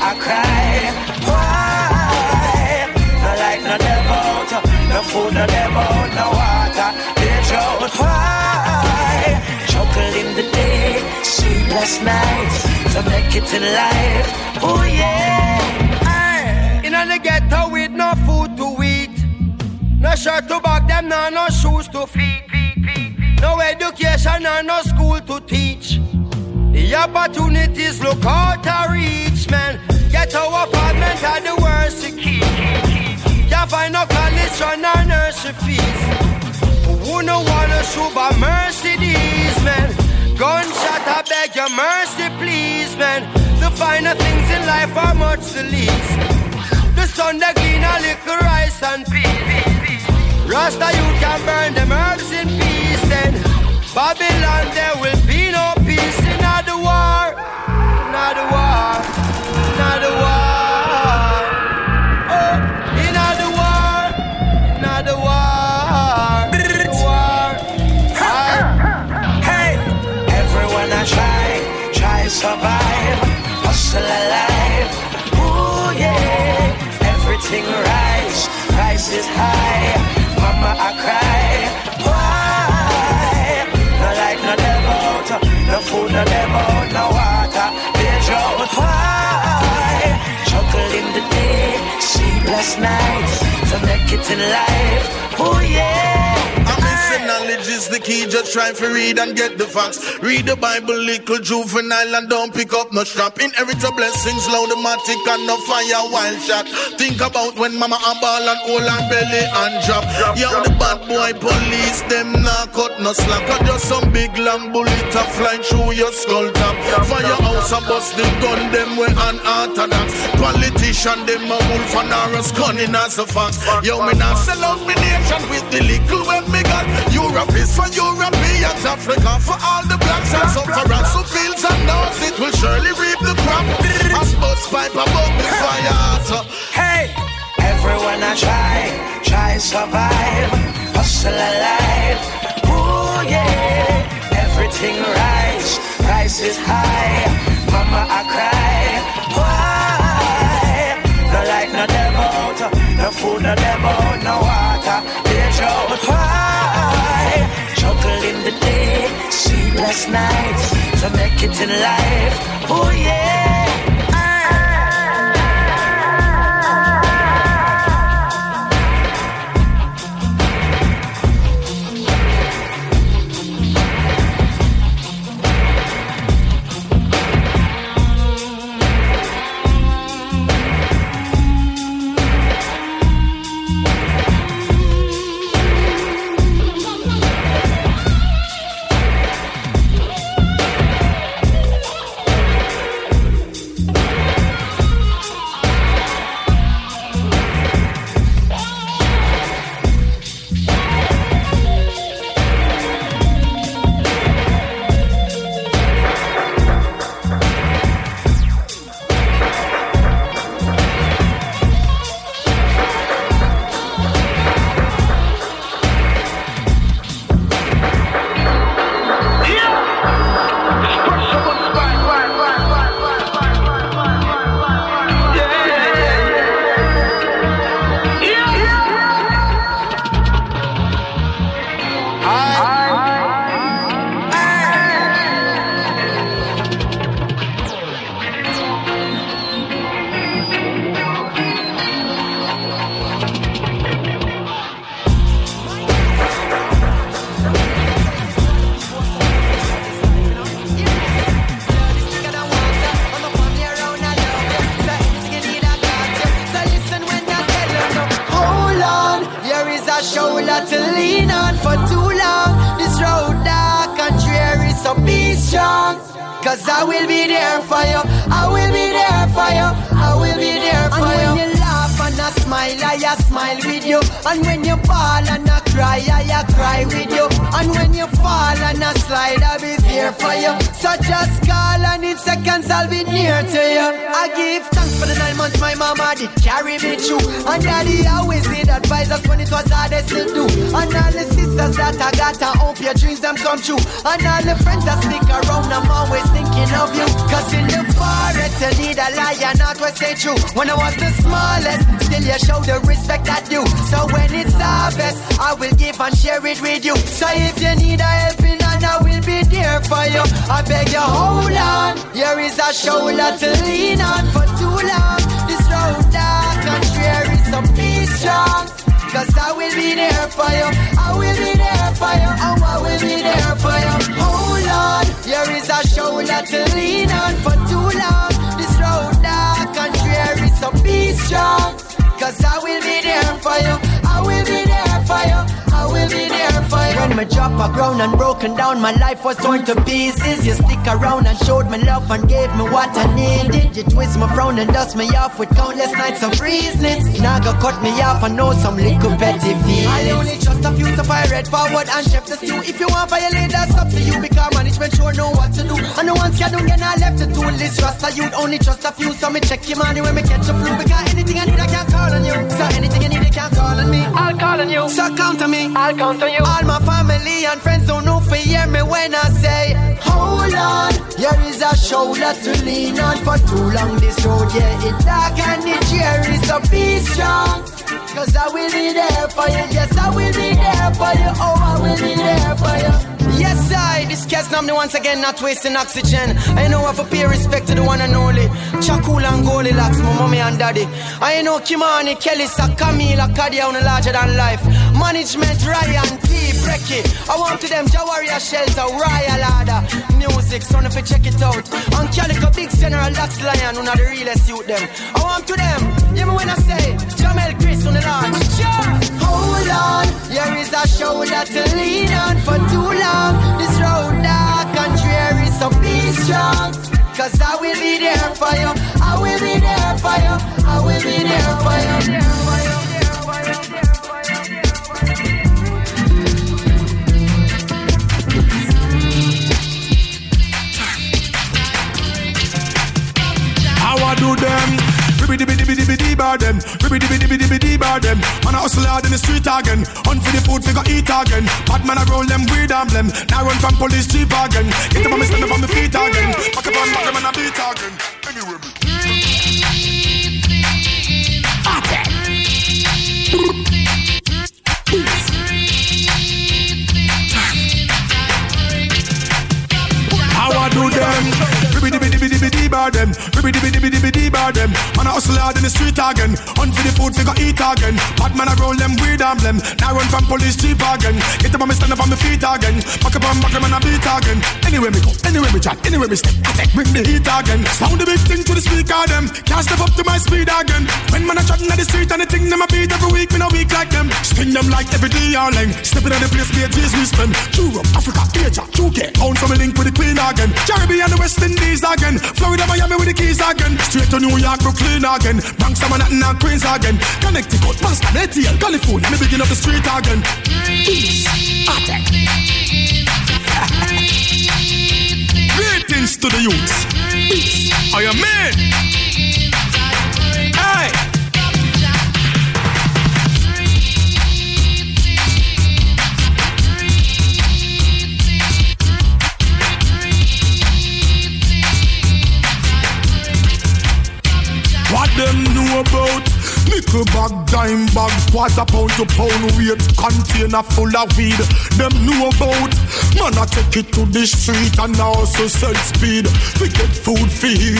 I cry, why? No light, no debout, no food, no debout, no water, they drought. Why? Chuckle in the day, sleepless nights, to make it in life. Oh yeah. In the ghetto with no food to eat. No shirt to back them, no, no shoes to feed. No education, no, no school to teach. The opportunities look out of reach, man. Get our apartment at the worst to keep. Can't find no college or no nursery fees. Who no wanna show by Mercedes, man? Gunshot, I beg your mercy, please, man. The finer things in life are much the least. The sun that clean a little rice and peas. Rasta, you can burn them herbs in peace. Then Babylon, there will be no peace in the survive, hustle alive. Ooh yeah, everything rise, price high. Mama I cry, why? No light, no debout, no food, no debout, no water, Chuckle in the day, sleepless nights, make it in life. Ooh yeah. Knowledge is the key. Just try to read and get the facts. Read the Bible, little juvenile, and don't pick up no strap. Inherit blessings, loudmatic and no fire wild shot. Think about when mama a ball and hold her belly and drop. Yo, the bad boy police, them not cut no slack. Just some big long bullet a flying through your skull top. Fire Firehouse a bust the gun, them we unorthodox. Politician, them a wolf and Horus cunning as a fox. Yo, me not sell out me nation with the little got. Europe is for Europeans, Africa for all the blacks and sufferers who feels and knows it will surely reap the crop. A bus pipe above the fire. Hey, everyone I try, try survive, hustle alive. Ooh yeah, everything rise, price is high. Mama I cry, why? No light, no debout, no food, no debout, no water, day, sleepless nights, to make it in life. Oh yeah. Come true. And all the friends that stick around, I'm always thinking of you. Cause in the forest, you need a lion, not to stay true. When I was the smallest, still you show the respect I do. So when it's harvest, I will give and share it with you. So if you need a helping hand, I will be there for you. I beg you, hold on. Here is a shoulder to lean on for too long. This road dark and dreary, so be strong. Cause I will be there for you. I will be you. Oh, I will be there for you. Oh, Hold on. Here is a shoulder to lean on for too long. This road dark and dreary, so be strong. Cause I will be there for you. I will be there for you. Will be there for you. When my drop a ground and broken down, my life was torn to pieces. You stick around and showed me love and gave me what I needed. You twist my frown and dust me off with countless nights of reasons. Now go cut me off, I know some little petty feelings. I only trust a few, so I read forward and If you want violate, that's up to you because management sure know what to do. And the ones you don't get not left to do. List trust a youth, only trust a few. So me check your money when me catch a flu. Because anything I need, I can call on you. So anything I need, I can call on me. I'll call on you. So count on me. I'll count on you. All my family and friends don't know for hear me when I say, Hold on. Here is a shoulder to lean on for too long. This road, yeah, it dark and it dreary. So be strong. Cause I will be there for you. Yes, I will be there for you. Oh, I will be there for you. Yes, I. This cast me once again, not wasting oxygen. I know I to pay respect to the one and only. Chakula and Goldilocks, my mommy and daddy. I know Kimani, Kelly, Camila, Kadia, on larger than life. Management, Ryan, T, Brecky. I want to them Jawaria Shelter, Royal Ladder. Music, so if you check it out. And Calico Big General, Dax Lion, one of the realest youth them. I want to them, hear me when I say, Jamel Chris on the launch. Sure. Hold on, here is a shoulder to lean on for too long. This road dark and dreary, so be strong. Cause I will be there for you. I will be there for you. I will be there for you. Do them? Ribby dibby dibby dibby dee bar them. Ribby dibby dibby dibby dee bar them. Man a hustle hard in the street again. Hunt for the food, figure eat again. Bad man a roll them weed and blem. Now run from police cheap again. Get them on me stand up on me feet again. Back up on back them and a beat again. Anyway, I do them? Bar them. Ribby dibby dibby dibby dee bar them. Man a hustle hard in the street again. Hunt for the food, figure eat again. Bad man a roll them weed and blem. Now run from police cheap again. Get them on me stand up on me feet again. Back up on back them and a beat again. Anywhere me go, anywhere me chat, anywhere me step. I take bring the heat again. Sound the big thing to the speaker them. Can't step up to my speed again. When man a chatting at the street and the thing them a beat every week, me no weak like them. Sting them like every day all leng. Stepping on the place, be a G's we spend. Europe, Africa, Asia, UK. Pound from a link with the Queen again. Caribbean, the West Indies again. Florida, Miami with the keys again. Straight to New York, Brooklyn again. Banks, Manhattan and Queens again. Connecticut, Boston, ATL, California. Me begin up the street again. Peace. Attack. Greetings to the youths. Peace. I am man. Hey. Nickel bag, dime bag, quarter pound to pound weight, container full of weed. Them know about. Man, I take it to the street and also sell speed. We get food feed.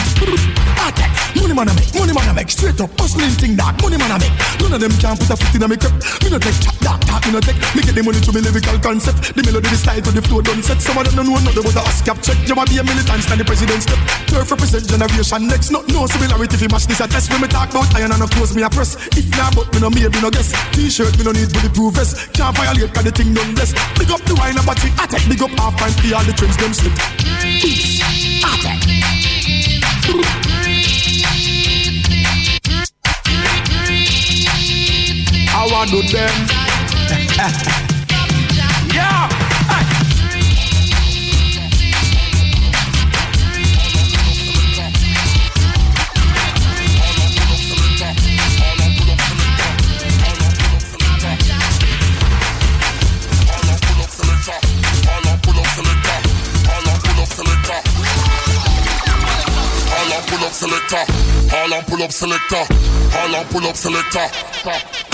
I take money man I make, money man I make, straight up hustling thing that money man I make. None of them can put a foot in a make up. Me no take chat that, that me no take. Me get the money to me lyrical concept. The melody, the style to the flow done set. Some of them don't know nothing but the ASCAP check. You might be a militant stand the president step. Turf represent generation next. Not no similarity if you match this a test. When me talk about iron and of course me a press. If Nah, but me no maybe no guess. T-shirt me no need for the proof vest. Can't violate 'cause the thing done bless. Big up the wine and battery. I take big up half and see all the trends them slip. I. I want to them. up selector. Harlem pull up selector. Harlem pull up selector.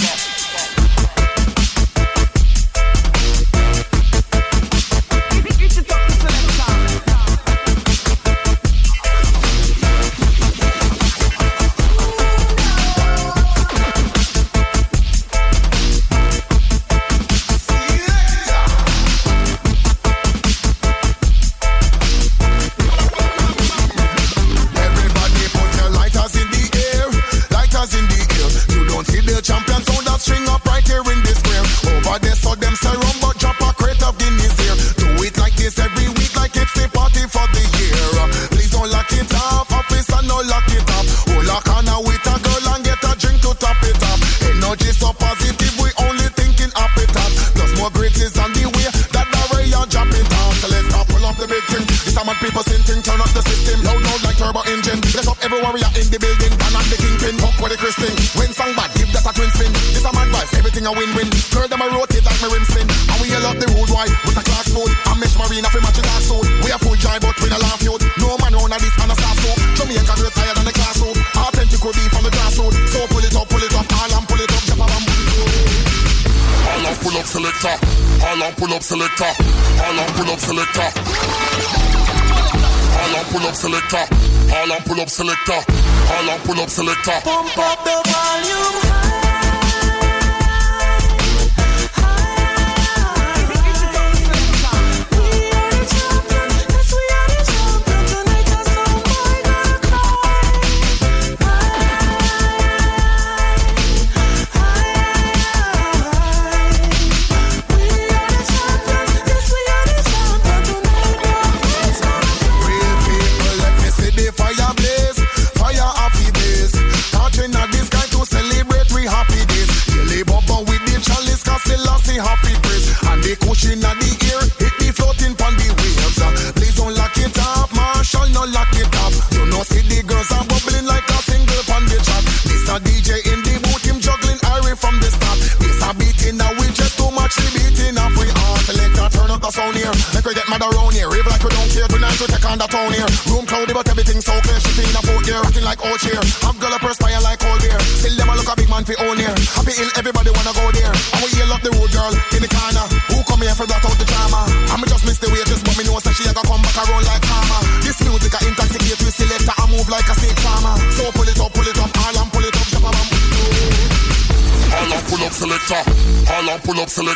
selector. Harlem pull up selector. Harlem pull up selector. Pump up the volume.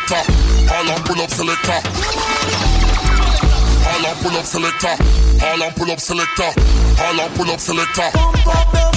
selector. All on pull up selector. All on pull up selector. All on pull up selector. All on pull up selector.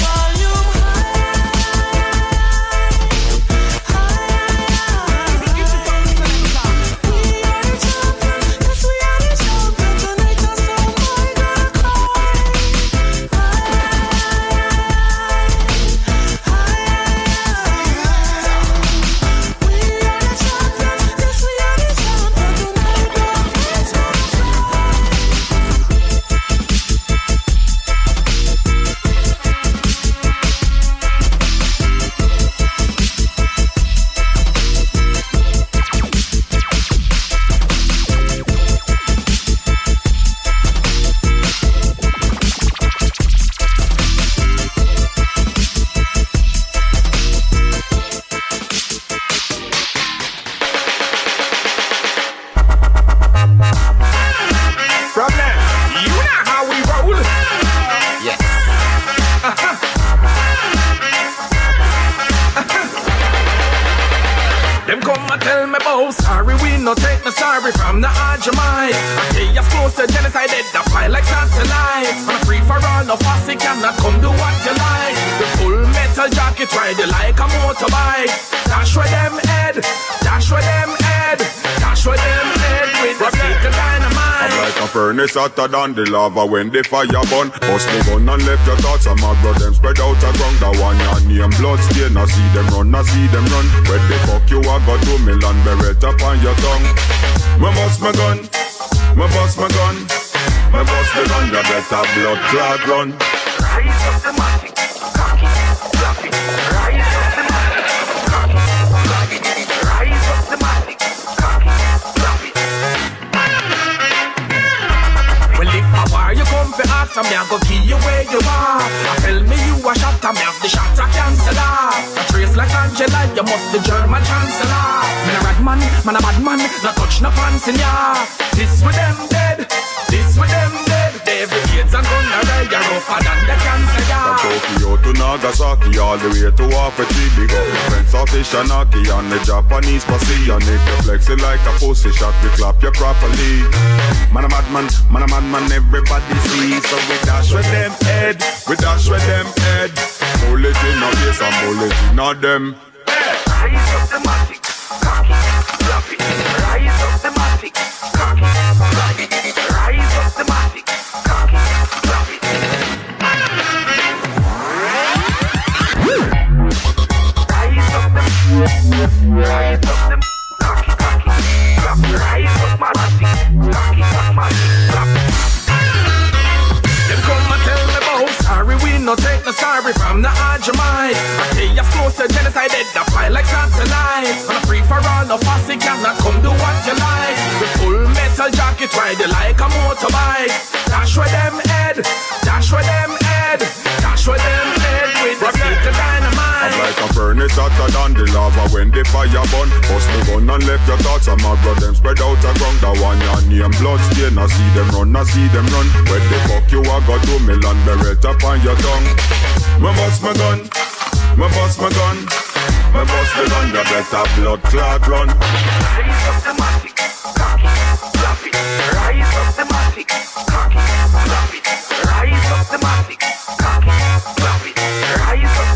The lava when the fire burn. Bust the gun and left your thoughts. I'm a them spread out a ground. The one your name blood stain. I see them run, I see them run. Where the fuck you are got two million beret up on your tongue. Me bust my gun, me bust my gun, me bust the gun. You better blood clot run. The matic, ask me, I go kill you where you are. Tell me you a I me have the shot, I cancel off. Trace like Angela, you must the German chancellor. Man a bad man, man a bad man, no touch no pants in ya. This with them dead, this with them dead. David Gates and gun a you're rougher than the cancer, From. Tokyo to Nagasaki, all the way to Wafati, big up the friends of Ishanaki and the Japanese posse. And if you flex it like a pussy shot, we clap you properly. Man a madman, man a madman, everybody see. So we dash with them head, we dash with them head. Bullet in a face and bullet in a them. Rise up the matic, cocky, fluffy. Rise up the matic, cocky, fluffy. Ride you like a motorbike. Furnace hotter than the lava when the fire burn. Bust the gun and left your thoughts. I'm a them spread out a ground. The one your name blood stain. I see them run, I see them run. Where the fuck you are got two million beret up on your tongue. Me bust my gun, me bust my gun, me bust the gun. You better blood clot run. Rise up the matic, cocky, fluffy. Rise up the matic, cocky, fluffy. Rise up the matic, cocky, fluffy. Rise up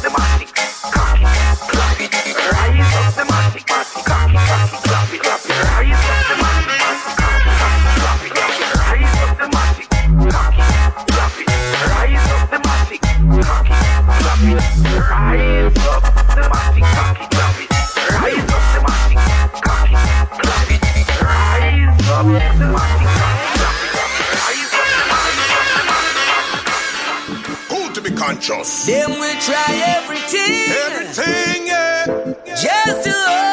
Cool to be conscious. Them will try everything. Everything, yeah. Just to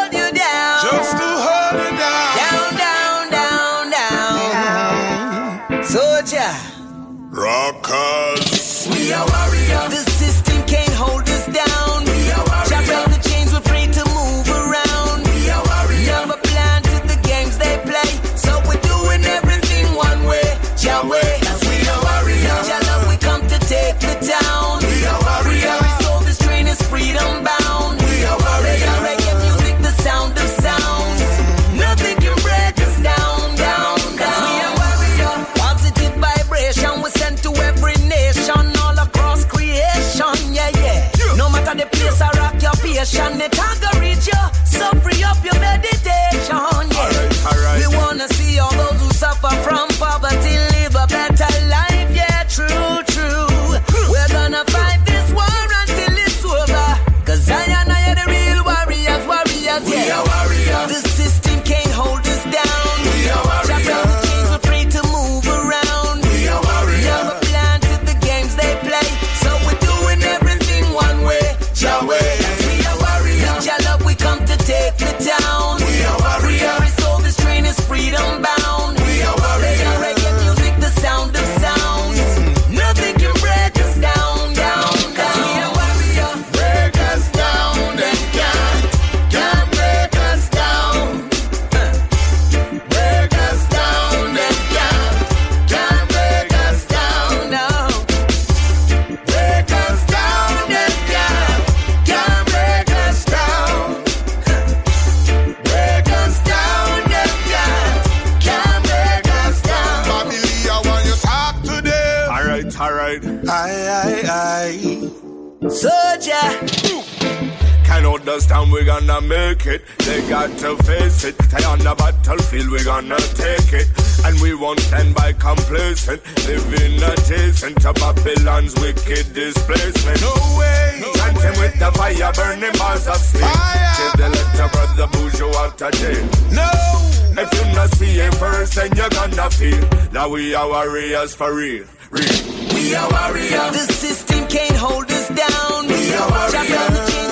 feel that we are warriors for real. real. We are warriors. The system can't hold us down. We are warriors.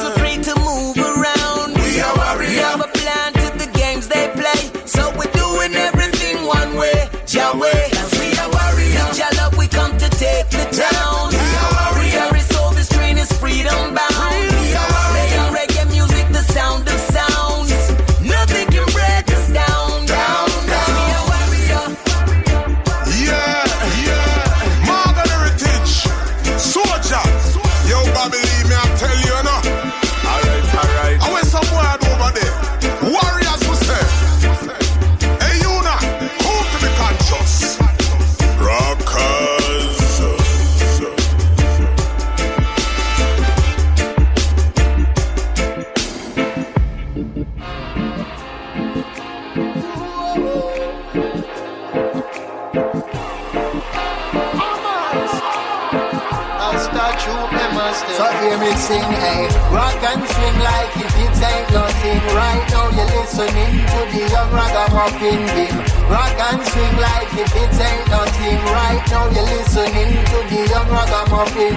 Ragamuffin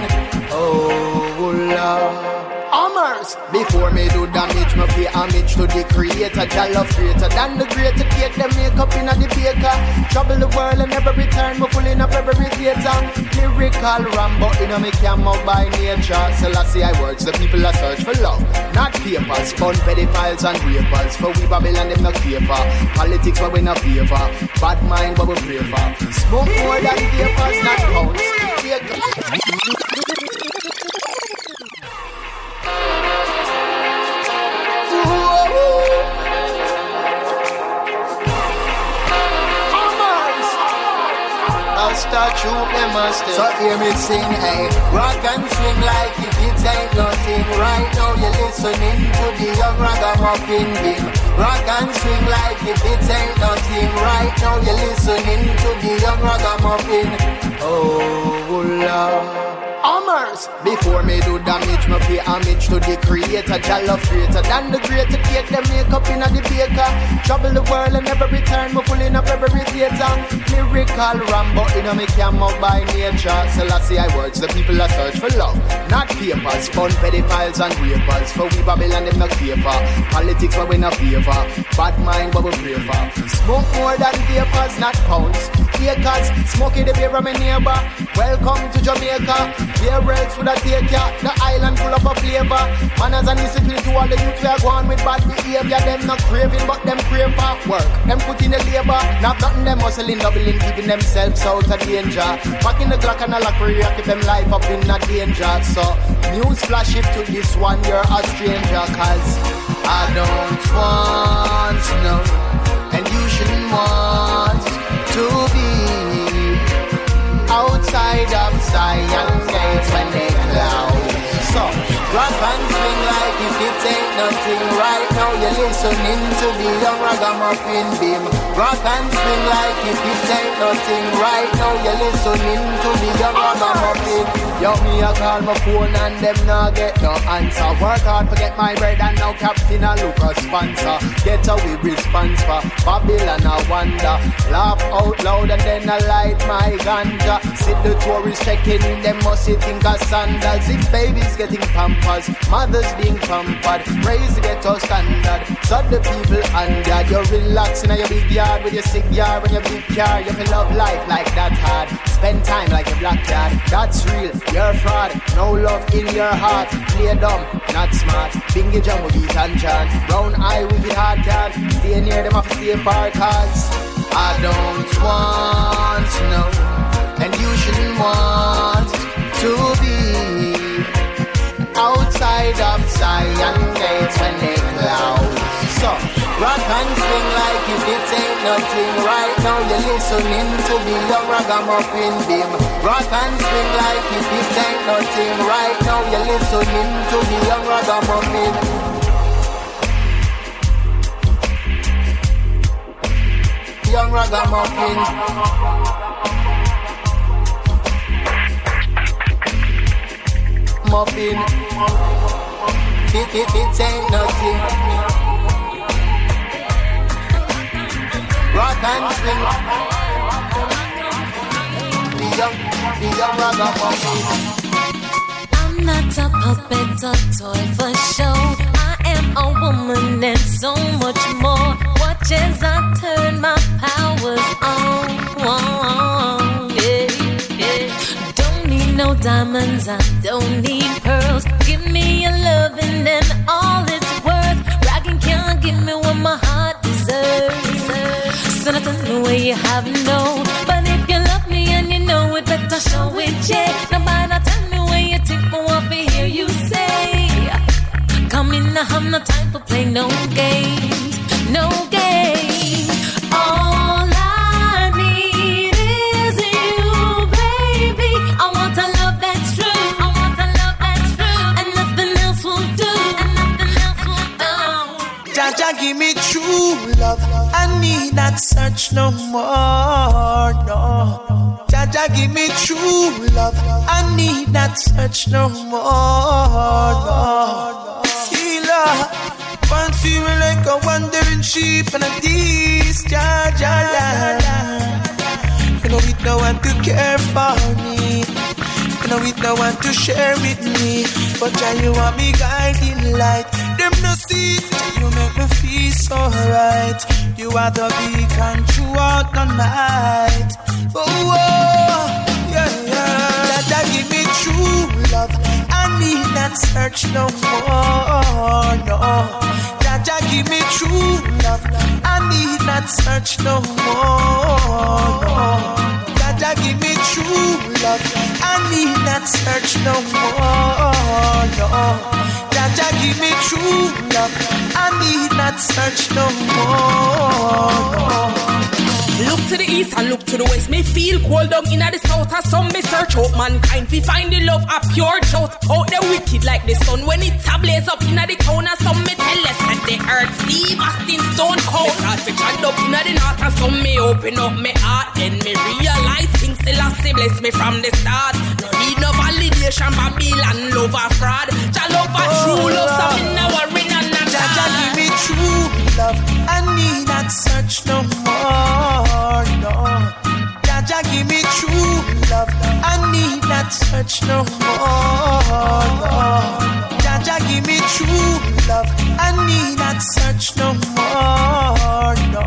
Oh Lord Hammers. Before me do damage, me pay homage to the creator. Jah love greater than the greater cake. Them makeup in the baker. Trouble the world and never return. Me pulling up every theater. Lyrical Rambo in a me camo by nature. Selassie I see I words. The people are search for love, not papers. Fun pedophiles and rapers. For we Babylon them not care for. Politics but we not favor. Bad mind but we pray for. Smoke more than papers, not pounds. I'll start you must So hear me sing, hey. Rock and swing like if it ain't nothing. Right now you're listening to the young ragamuffin beam Rock and swing like if it ain't nothing. Right now you're listening to the young ragamuffin. Oh Lord Before me do damage, me pay homage to the creator. Jah love greater than the greater cake. Them makeup in the baker. Trouble the world and never return. Me pulling up every theater. Lyrical Rambo in a me camo by nature. Selassie I words. The people are search for love, not papers. Fun pedophiles and rapers. For we Babylon them not for. Politics but we not favor. Bad mind but we pray for. Smoke more than papers, not pounds. Acres, smoking the beer my neighbor. Welcome to Jamaica. Beer else would have take ya. The island full of a flavor. Manners and discipline to all the youth we are going with bad behavior. Them not craving, but them crave for work. Them put in the labor. Not nothing them hustling, doubling, keeping themselves out of danger. Back in the clock and a lock career, keep them life up in a danger. So, news flash it to this one, you're a stranger. Cause I don't want to know. And you shouldn't want to be outside of Zion gates when they close. So, rock and swing like if it ain't nothing. Right now you're listening to the young ragamuffin beam. Rock and swing like if it ain't nothing. Right now you're listening to the young ragamuffin. Yo, me a call my phone and them not get no answer. Work hard to get my bread and now captain a look a sponsor. Get away response for Babylon a wonder. Laugh out loud and then I light my ganja. See the tourists checking, them must see think of sandals. If babies getting pampers, mothers being pampered, raise ghetto standard. So the people under you're relaxing in your big yard with your cigar and your big car. You can love life like that hard. Spend time like a black cat. That's real. You're fraud. No love in your heart. Play dumb, not smart. Bingy jam with beat and chant. Brown eye with the hard can. Stay near them off stay far cause I don't want to know. And you shouldn't want to be outside of Zion gates when they close. So, Rock and swing like if it ain't nothing. Right now you're listening to the young ragamuffin beam. Rock and swing like if it ain't nothing. Right now you're listening to the young ragamuffin. young ragamuffin. Muffin. It, it, it ain't nothing. Rock and swing. The young, the young ragamuffin. I'm not a puppet or toy for show. I am a woman and so much more. Watch as I turn my powers on. on, yeah, yeah. Don't need no diamonds, I don't need pearls. Give me your loving and all it's worth. Rockin' can't give me what my heart deserves. So nothing the way you have no. But if you love me and you know it, better show it, yeah. Nobody tell me where you think me want to hear you say. Come in, I have no time for play no games, no games. All love. I need not search no more. No. Jaja, give me true love. I need not search no more. No. See, Lord, one feel like a wandering sheep and a this Jaja. You know, it no one to care for me. You know, it no one to share with me. But yeah, you want me guiding light. Them no it, you make me feel so right. You are the beacon throughout the night. Oh, oh yeah, yeah. That give me true love. I need not search no more, no. Jaja give me true love. I need not search no more, no. Jaja give me true love. I need not search no more, no. Jaja give me true love. I need not search no more. Look to the east and look to the west. Me feel cold down in the south. As some me search out mankind. We find the love a pure truth. Out the wicked like the sun. When it blaze up in the town. And some me tell us that the earth Steve Austin stone cold. Start to chant up in the north. And some me open up me heart. Then me realize things still have to bless me from the start. No need no validation. Babylon love a fraud. Jah love a true love. So me oh, no worry none at Jaja all. give me true love. I need not search no more, no. Jaja give me true love. I need not search no more, no. Jaja give me true love. I need not search no more, no.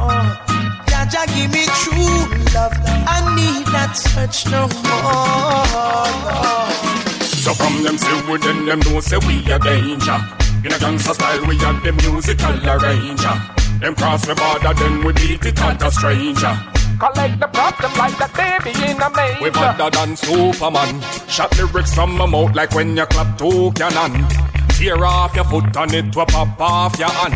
Jaja give me true love. I need not search no more, no. So from them say we then them know say we a danger. In a gangster style we have the musical arranger. Them cross the border then we beat it at a stranger. Collect the problem like that baby in a manger. We better than Superman. Shot lyrics from my mouth like when you clap two cannon. Tear off your foot and it will pop off your hand.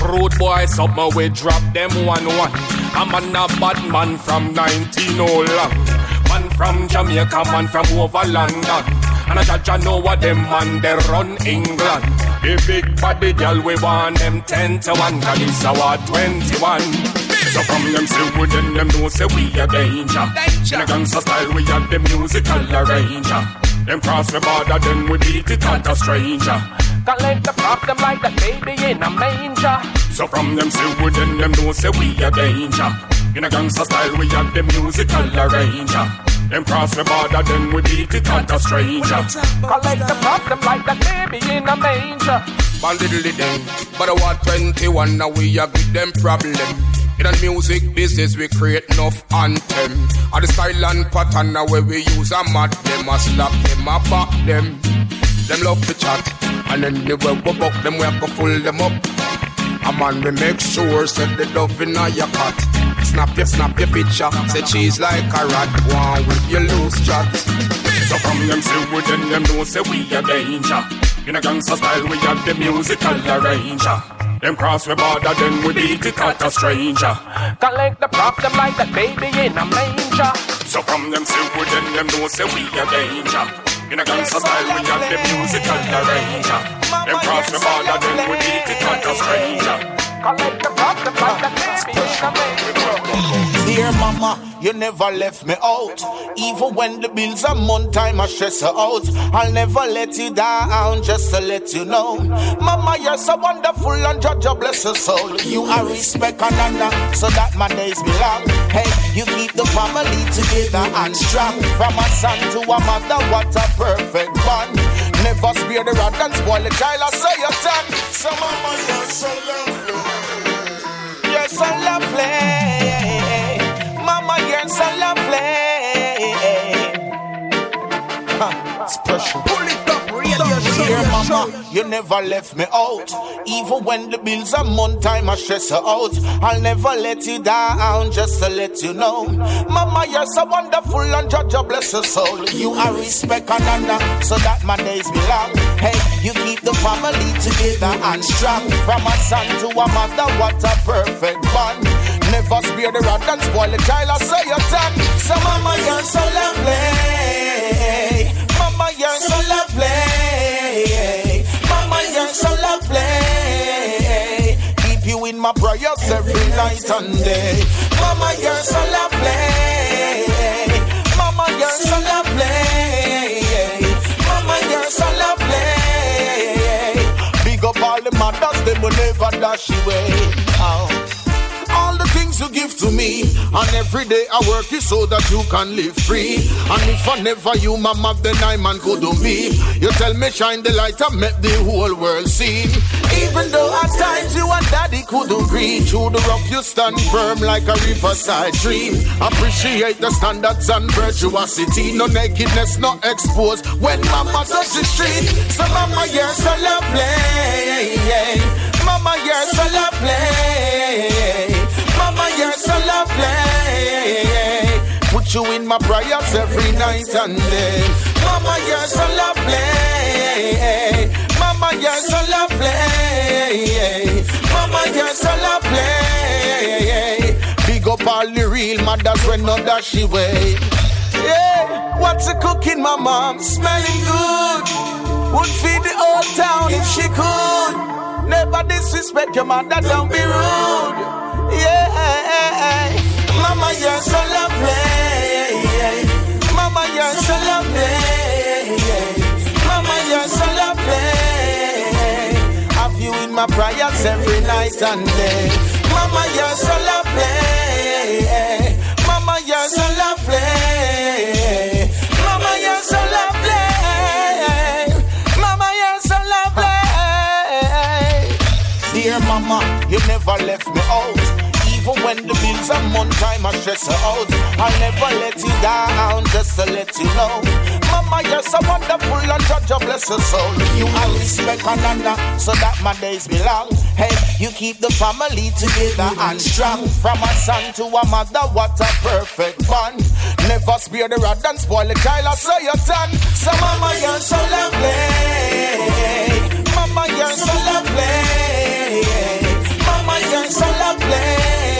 Rude boy, something way, drop them one one. I'm a bad man from 19 old long. Man from Jamaica, man from over London. And I judge I know what them man they run England. The big body girl we want them 10 to 1 Cause it's our 21 So from them say we then them know say we a danger. In a gangster style we have the musical arranger. Them cross the border then we beat it at a stranger. Collect the problem like that baby in a manger. So from them say we then them know say we a danger. In a gangster style we have the musical arranger Them cross the border then we beat it at a stranger Collect the problem like that baby in a manger. One little thing, but I want 21 now we a give them problem. In the music business we create enough anthem. And the style and pattern now where we use a mad them, a slap them, a back them. Them love to chat, and then the way we buck them, we have to full them up. A man we make sure set the love in a your cut. Snap your, snap your picture, say cheese like a rat. One with your loose chat. So from them say we then them know say we a danger In a gangster style we have the musical arranger Them cross the border then we beat it at a stranger Collect the problem like that baby in a manger. So from them say we then them know say we a danger In a gangster style we have the musical arranger Them cross the border then we beat it at a stranger Collect the problem like that baby in a manger. Dear mama, you never left me out. Even when the bills are month time, I stress her out. I'll never let you down, just to let you know. Mama, you're so wonderful and judge your bless your soul. You are respect and honor, so that my days belong. Hey, you keep the family together and strong. From a son to a mother, what a perfect bond. Never spare the rod and spoil the child, I say your son. So mama, you're so lovely. You're so lovely your soul aflame. Huh, it's pressure. Pull it. Dear mama, you never left me out. Even when the bills are month time, I stress her out. I'll never let you down, just to let you know. Mama, you're so wonderful and judge your bless your soul. You are respect and honor, so that my days belong. Hey, you keep the family together and strong. From a son to a mother, what a perfect bond. Never spare the rod and spoil the child, I say your time. So mama, you're so lovely. Mama, you're so lovely. My prayers every night and day. Mama, you're so lovely. Mama, you're so lovely. Mama, you're so lovely. Big up all the mothers, they will never dash away. Oh things you give to me. And every day I work it so that you can live free. And if I never you, mama, then I man couldn't be. You tell me shine the light and make the whole world see. Even though at times you and daddy couldn't agree. Through the rough you stand firm like a riverside tree. Appreciate the standards and virtuosity. No nakedness, no exposed. When mama touch the street. So mama, you're so lovely. Mama, you're so lovely. Lovely. Put you in my prayers every night and day. Mama, you're so lovely. Mama, you're so lovely. Mama, you're so lovely. Big up all the real mothers when not dash away. Yeah, what's a cooking, my mom? Smelling good. Would feed the whole town if she could. Never disrespect your mother, don't be rude. Yeah, Mama, you're so lovely. Mama, you're so lovely. Mama, you're so lovely. Have you in my prayers every night and day. Mama, you're so lovely. Mama, you're so lovely. Mama, you're so lovely. Mama, you're so lovely. Dear mama, you never left me out. Even when the bills are month time, I stress her out. I'll never let you down, just to let you know. Mama, you're so wonderful and judge your bless your soul. You are respect and honor, so that my days belong. Hey, you keep the family together and strong. From a son to a mother, what a perfect bond. Never spare the rod and spoil the child, I say your tongue. So mama, you're so lovely. Mama, you're so lovely. Mama, you're so lovely.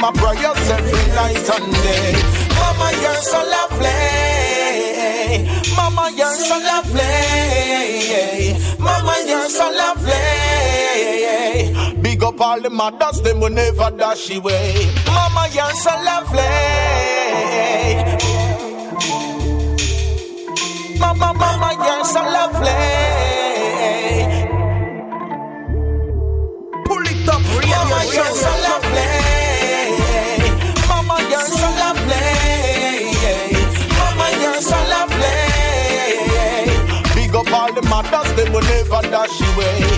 My prayers every night and day. Mama, you're so lovely. Mama, you're so lovely. Mama, you're so lovely. Big up all the mothers, them will never dash away. Mama, you're so lovely. Mama, mama, you're so lovely. wash away.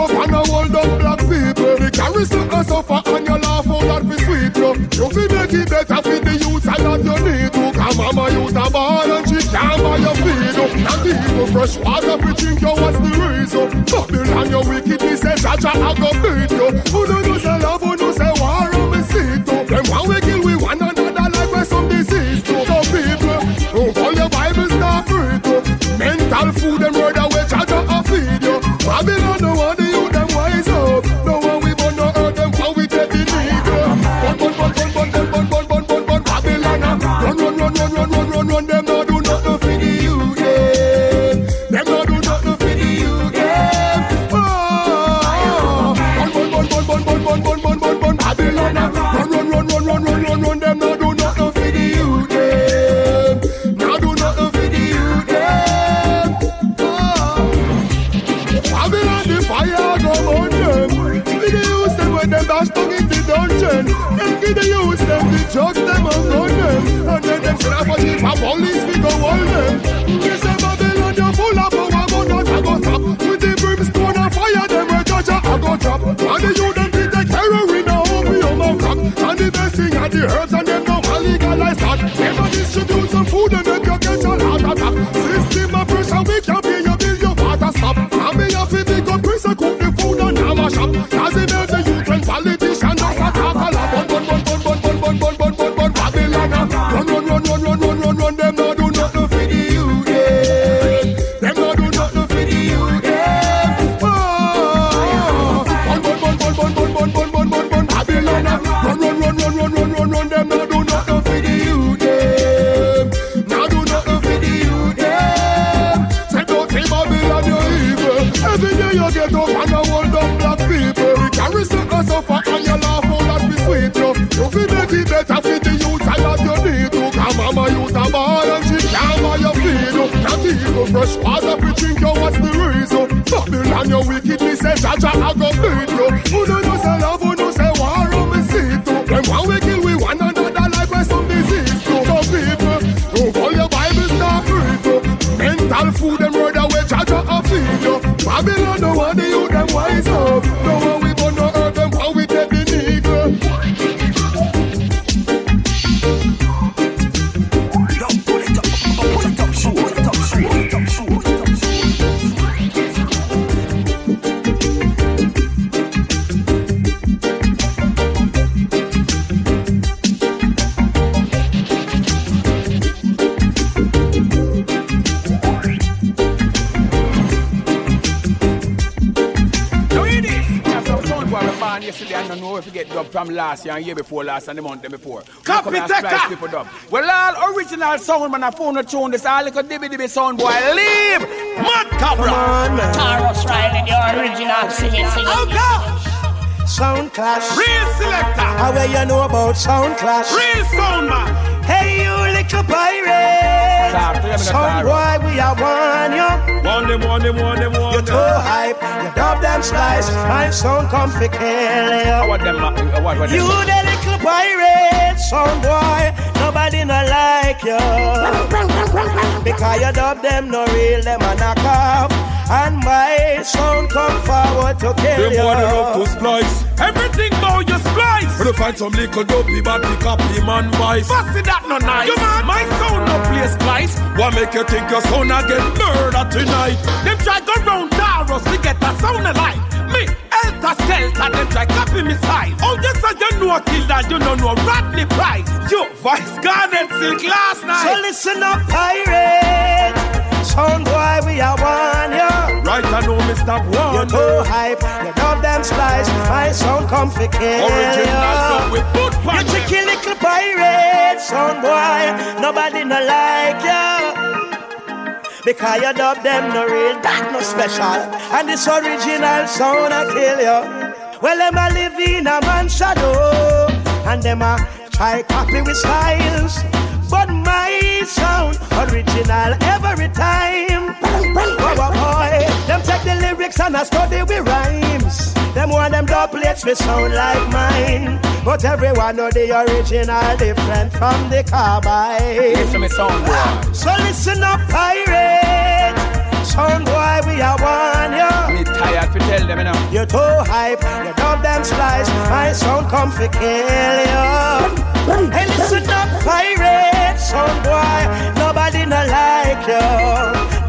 up and a hold up black people. The charisma can suffer and you laugh out that be sweet, yo. You fi make it better for the youth and that you need to. Cause mama used a ball and she can't buy your feed up. Not even fresh water fi drink, yo, what's the reason? Babylon, your wickedness, et cetera, I go beat you. Who don't you say run, run, run, run, run, them no do nothing for the youth, yeah. Them no do nothing for the youth, yeah. Oh, bun, bun, bun, bun, bun, bun, bun, bun, bun, bun, Babylon, ah. run, run, run, run, run, run, run, run, them no do nothing for the youth, yeah. No do nothing for the youth, yeah. Babylon, the fire go burn them. We the use them when them dash down in the dungeon. Then we the use them, the drugs them and run them. Then them send a police, we go hold them. We say Babylon, you full of power, but not a go stop. With the brimstone and fire, them we judge a go drop. And the youth them fit take heroin, a opium and crack. And the best thing are the herbs and them no legalize that. Never distribute some food fresh water we drink you, what's the reason? Babylon you wicked, me say Jaja I go beat you. Who don't know say love, who know say war, who me see too. Them one we kill we one another like we some disease too. So people, who call your Bible start read you. Mental food them murder we Jaja a feed you. Babylon no one the youth them wise up. Get last year and year before last and the month them before. Copy, Come and take that. people dub. Well, all original sound man, I phone a tune this all little dibby dibby sound boy. Leave! Mad Cobra! Come man. Tarrus Riley, the original singing, singing. Oh, God. Sound clash. Real selector. How well you know about sound clash? Real sound man. Hey, you little pirate. Talk to them the Sound car. boy, we are one you. One them, one them, one them, one You too hype. You dub them slice. My sound come fi kill you. What them, uh, what, what them? You the little pirate, sound boy. Nobody no like you. Because you dub them no real, them a knock off. And my sound come forward to kill Them you. boy they love to splice. Everything about you splice. When you find some little dopey bad pick up the man vice. Fussy that no nice. You man, My sound no play splice. What make you think your son a get murdered tonight? Them try sound alike. Me, Elta Skelter, them try copy me style. Oh, yes, I you know that you don't know Rodney Price. You, Vice Garnet Silk last night. So listen up, pirate. Sound boy, we are one yeah. Right, I know me stop one. too hype, you dub them splice. My sound come fi kill Original dub with boot You tricky little pirate, sound boy. Nobody no like you. Because you dub them no real, that no special. And this original sound I kill you. Well, them a live in a man's shadow. And them a try copy with styles. But my sound original every time. Them take the lyrics and I study with rhymes. Them want them doublets we sound like mine. But everyone know the original different from the carbide. Listen me sound boy. So listen up, pirate. Sound boy, we are one, yeah. Me tired to tell them, you know. You too hype, you dub them splice. My sound come fi kill you. Hey, listen up, pirate. Sound boy, nobody no like you.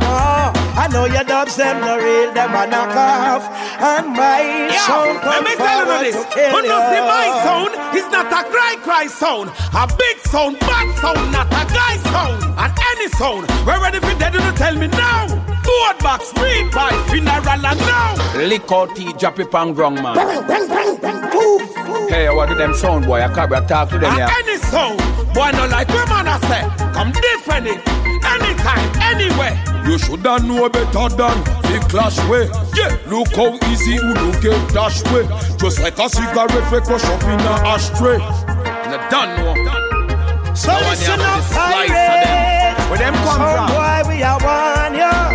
No, I know your dubs them no real, them a knock off. And my Yo, sound let come me tell you forward this. to kill When you see my ya. sound, it's not a cry cry sound. A big sound, bad sound, not a guy sound. And any sound, we're ready for dead to tell me now. Board box, read by funeral and now. Lick out tea, drop it on ground, man. Hey, what do them sound, boy? I can't I talk to them, And yeah. any sound, boy, no like we man I say. Come different it, anytime, anywhere. You shoulda know better than the clash way. Yeah, look how easy you look get dash way. Just like a cigarette we crush up in a ashtray. And I don't know. So Now when you listen have up, slice them. Where them come from? boy, we are one, yeah.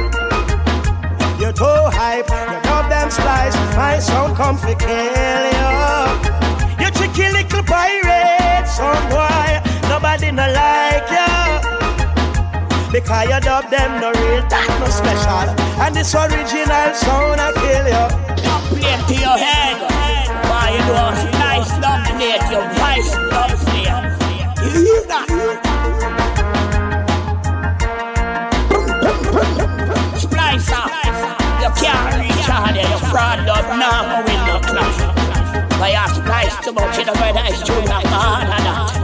You're too hype, you love them splice. My sound come for kill you. You tricky little pirate, some boy. Nobody no you. Because you dub them no real, that no special. And this original sound I kill you. Play to your head. Why you do nice dominate your voice player. You hear that? Splicer, you can't reach out there. You fraud dub now, we no clash. Why you splice too much in the red eyes, tune like man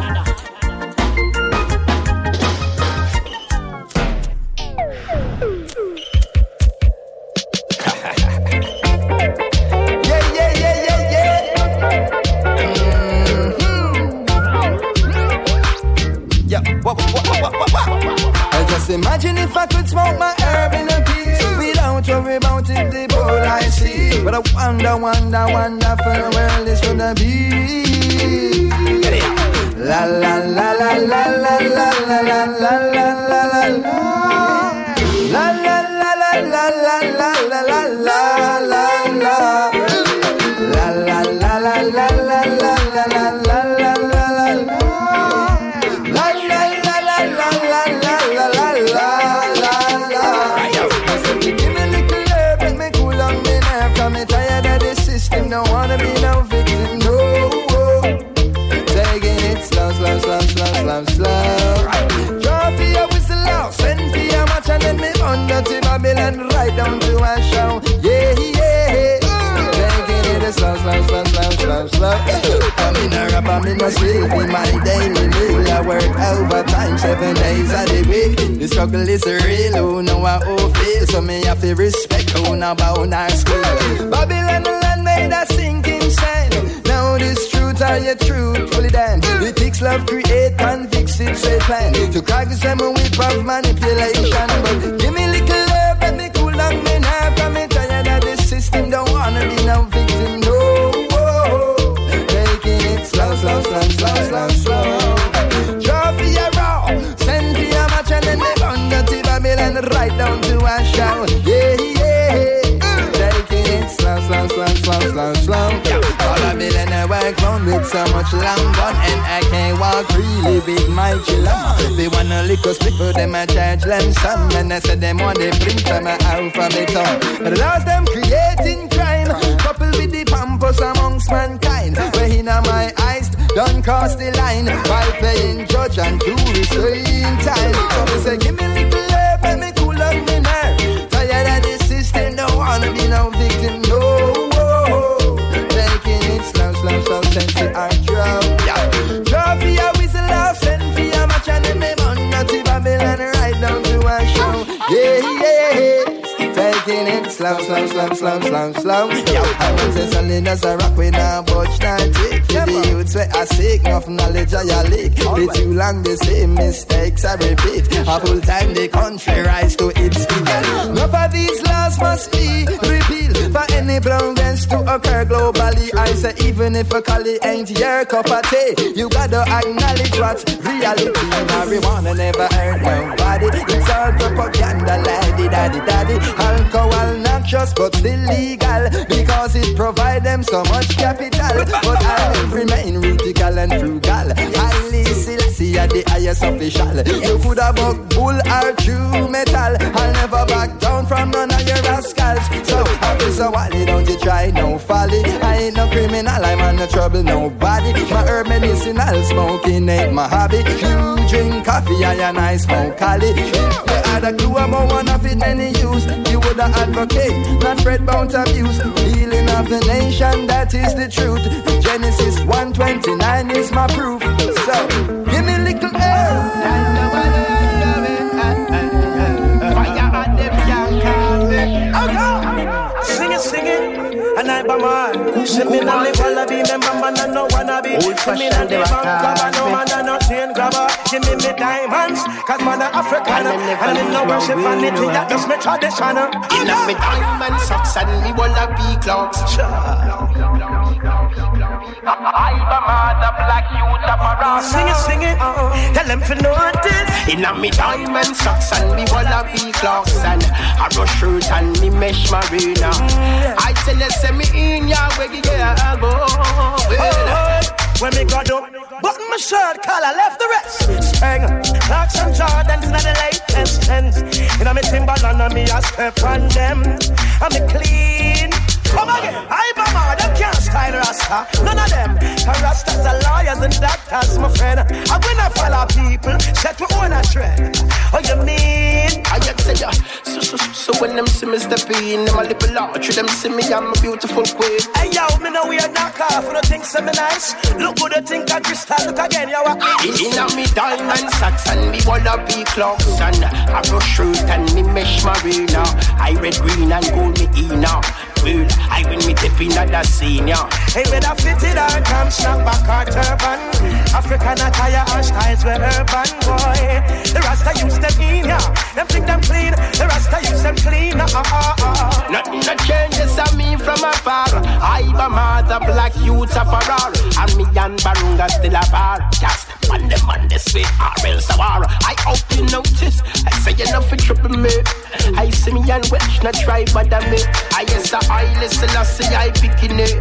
Yeah? I just imagine if I could smoke my herb in a peace without worry about it, the bowl I see. But I wonder, wonder, wonder for the world is gonna be. La la la la la la la la la la. La la la la la la la la la la la la. Slow, slow. I'm in a rap, I'm in a sleep, in my daily meal. I work overtime seven days of the week. The struggle is real, who know I who feel. So me have to respect who know about our school. Babylon the land made a sinking sand. Now this truth are you truthfully damn. The ticks love create and fix it's a plan. To crack them a whip of manipulation. But give me little love, let me cool down me nerve. Me tired of the system, don't wanna be no victim, slow, slow, slow, slow, slow. Draw for your send for your match and then they run dirty Babylon right down to a show. Yeah, yeah. Taking it slow, slow, slow, slow, slow, slow. All Babylon I work round with so much long gun and I can't walk really with my chillum. They wanna lick us people, them I charge them some and I said them want they bring from my out from the. But lost them creating crime, coupled with the pampas amongst mankind. Where in my eyes, don't cross the line by playing judge and jury staying time. So me say, give me slam, slam, slam, slam, slam, slam. Yeah. I was just selling as a rock when I watch 90. The youths where I seek, enough knowledge I leak. They too long, the same mistakes I repeat. A full time the country rise to its feet. Enough of these laws must be any progress to occur globally. I say even if a collie ain't your cup of tea, you gotta acknowledge what's reality. Marijuana never hurt nobody. It's all propaganda, laddie, daddy, daddy. Alcohol not just but still legal because it provide them so much capital. But I remain radical and frugal. Haile Selassie are the highest official. You could have bull or true metal. I'll never back down from none of your rascals. So, Officer Wally, don't you try no folly. I ain't no criminal, I'm on no trouble, nobody. My herb medicinal smoking ain't my hobby. You drink coffee, I and I smoke you had a clue about one of it many use, you would advocate, not spread bound abuse. Healing of the nation, that is the truth. Genesis 129 is my proof. So, give me little air. Sing it, sing it, and I man. See me now live all be member man and no wanna be. See me now the bank grabber, no man and no chain grabber. Give me me diamonds, cause man a African, and me no worship vanity, that just me tradition. In a me diamond socks and me Wallabee Clarks. Sing it, sing it, uh, tell them to notice. In a me diamond socks and me Wallabee Clarks and a rush shirt and me mesh marina. I tell you, send me in ya where you yeah, go. Oh, when me got up, button my shirt, collar left the rest. Spang, Clarks and Jordans, not the latest trends. You know me Timberland and me a step on them. And me clean. Come again, I bomber, them can't style Rasta. None of them. Rastas are lawyers and doctors, my friend. I when I follow people, set my own a trend. Oh, you mean? I just say, yeah. So, so, so, so when them see me step in, them a little large, them see me, I'm a beautiful queen. Hey yo, me know we are knock off, you don't think so me nice. Look good, you think I crystal, look again, yo. In, in a me diamond socks and me Wallabee Clarks and a brush shirt and me mesh marina. I red, green and gold me in Well, I when me tip in the scene, yeah. Hey, whether fitted or come snap back or turban. African attire and styles were urban, boy. The Rasta use them in, yeah. Them think them clean, the Rasta use them clean, uh, uh, uh. Nothing that changes on me from afar. I a mother black youth of a roar. And me and Barunga still a bar. Just on them on this way, or else a war. I hope you notice. I say enough for trouble me. I see me and Welsh not try bother me. I yes I listen, I see I picking it.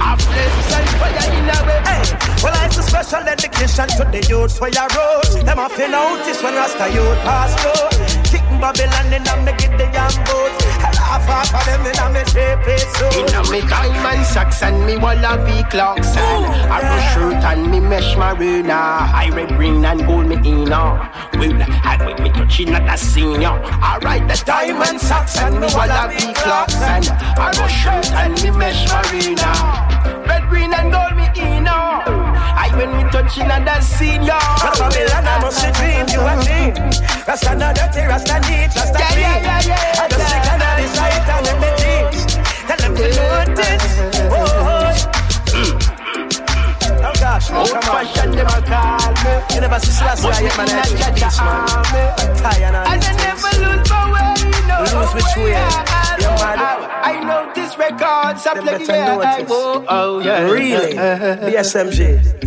I flames and fire in a way. Hey, well, it's a special dedication to the youth for your road. Them off you notice when Rasta youth pass through. Kicking Babylon and me get the young boat. And half half of them in a me shape so. In a me diamond socks and me Wallabee Clarks and a rush shirt and me mesh marina. I red, green and gold me in Well, I when me touching at the senior. Alright, the diamond socks and me Wallabee Clarks and a rush shirt and me mesh marina. Red, green and gold me in I when me touching at the senior. But Babylon, I must dream you a clean. Rasta not dirty, Rasta neat, Rasta Yeah, clean. yeah, yeah, yeah, I just stick on the side and let me teach. Tell them to notice. Oh, oh, oh gosh, man, Old come on. fashioned them a. You never see Selassie, I get my Must next be in a piece, man. I'm tired And I never lose my way, no. Lose which way? Yeah, You mad? I know this records are Them playing. better notice. Oh, oh, yeah. Really? BSMG.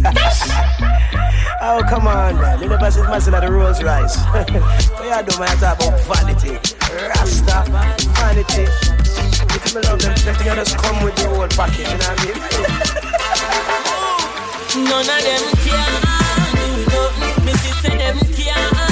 oh, come on, man. You never see Master of the Rolls Royce. what you do, man? Talk about vanity. Rasta, vanity. You can love them. They can just come with the whole package, you know what I mean? None of them can do nothing. Me sister them can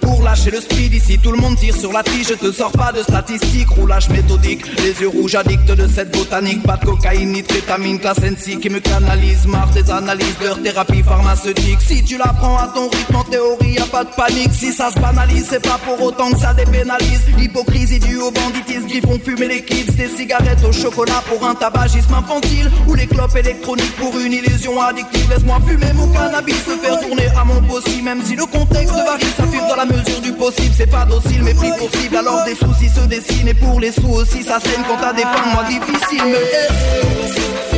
pour lâcher le speed. Ici tout le monde tire sur la tige, je te sors pas de statistiques. Roulage méthodique, les yeux rouges addicts de cette botanique. Pas de cocaïne ni de kétamine, classe sensi qui me canalise. Marre des analyses, leur thérapie pharmaceutique. Si tu la prends à ton rythme, en théorie, y a pas de panique. Si ça se banalise, c'est pas pour autant que ça dépénalise. L'hypocrisie due au banditisme font fumer les kids. Des cigarettes au chocolat pour un tabagisme infantile. Ou les clopes électroniques pour une illusion addictive. Laisse-moi fumer mon cannabis, se faire tourner à mon possible. Même si le contexte varie, ça fume dans la mesure du possible. C'est pas docile, mais pris pour cible. Alors des soucis se dessinent. Et pour les sous aussi, ça saigne quand t'as des fins de mois difficiles. Mais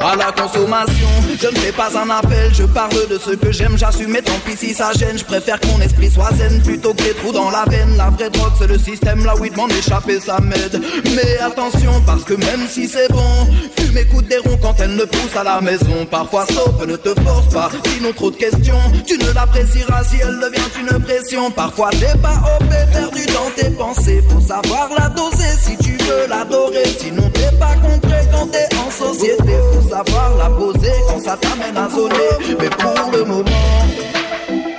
à la consommation. Je ne fais pas un appel, je parle de ce que j'aime, j'assume, et tant pis si ça gêne. Je préfère que mon esprit soit zen plutôt que les trous dans la veine. La vraie drogue, c'est le système, là où il m'en échapper, ça m'aide. Mais attention, parce que même si c'est bon, fume écoute des ronds quand elle ne pousse à la maison. Parfois, stop, ne te force pas, sinon trop de questions. Tu ne l'apprécieras si elle devient une pression. Parfois, t'es pas OP, perdu dans tes pensées. Faut savoir la doser si tu veux l'adorer. Sinon, t'es pas concret quand t'es en société. Faut savoir la poser quand ça t'amène à zoner. Mais pour le moment.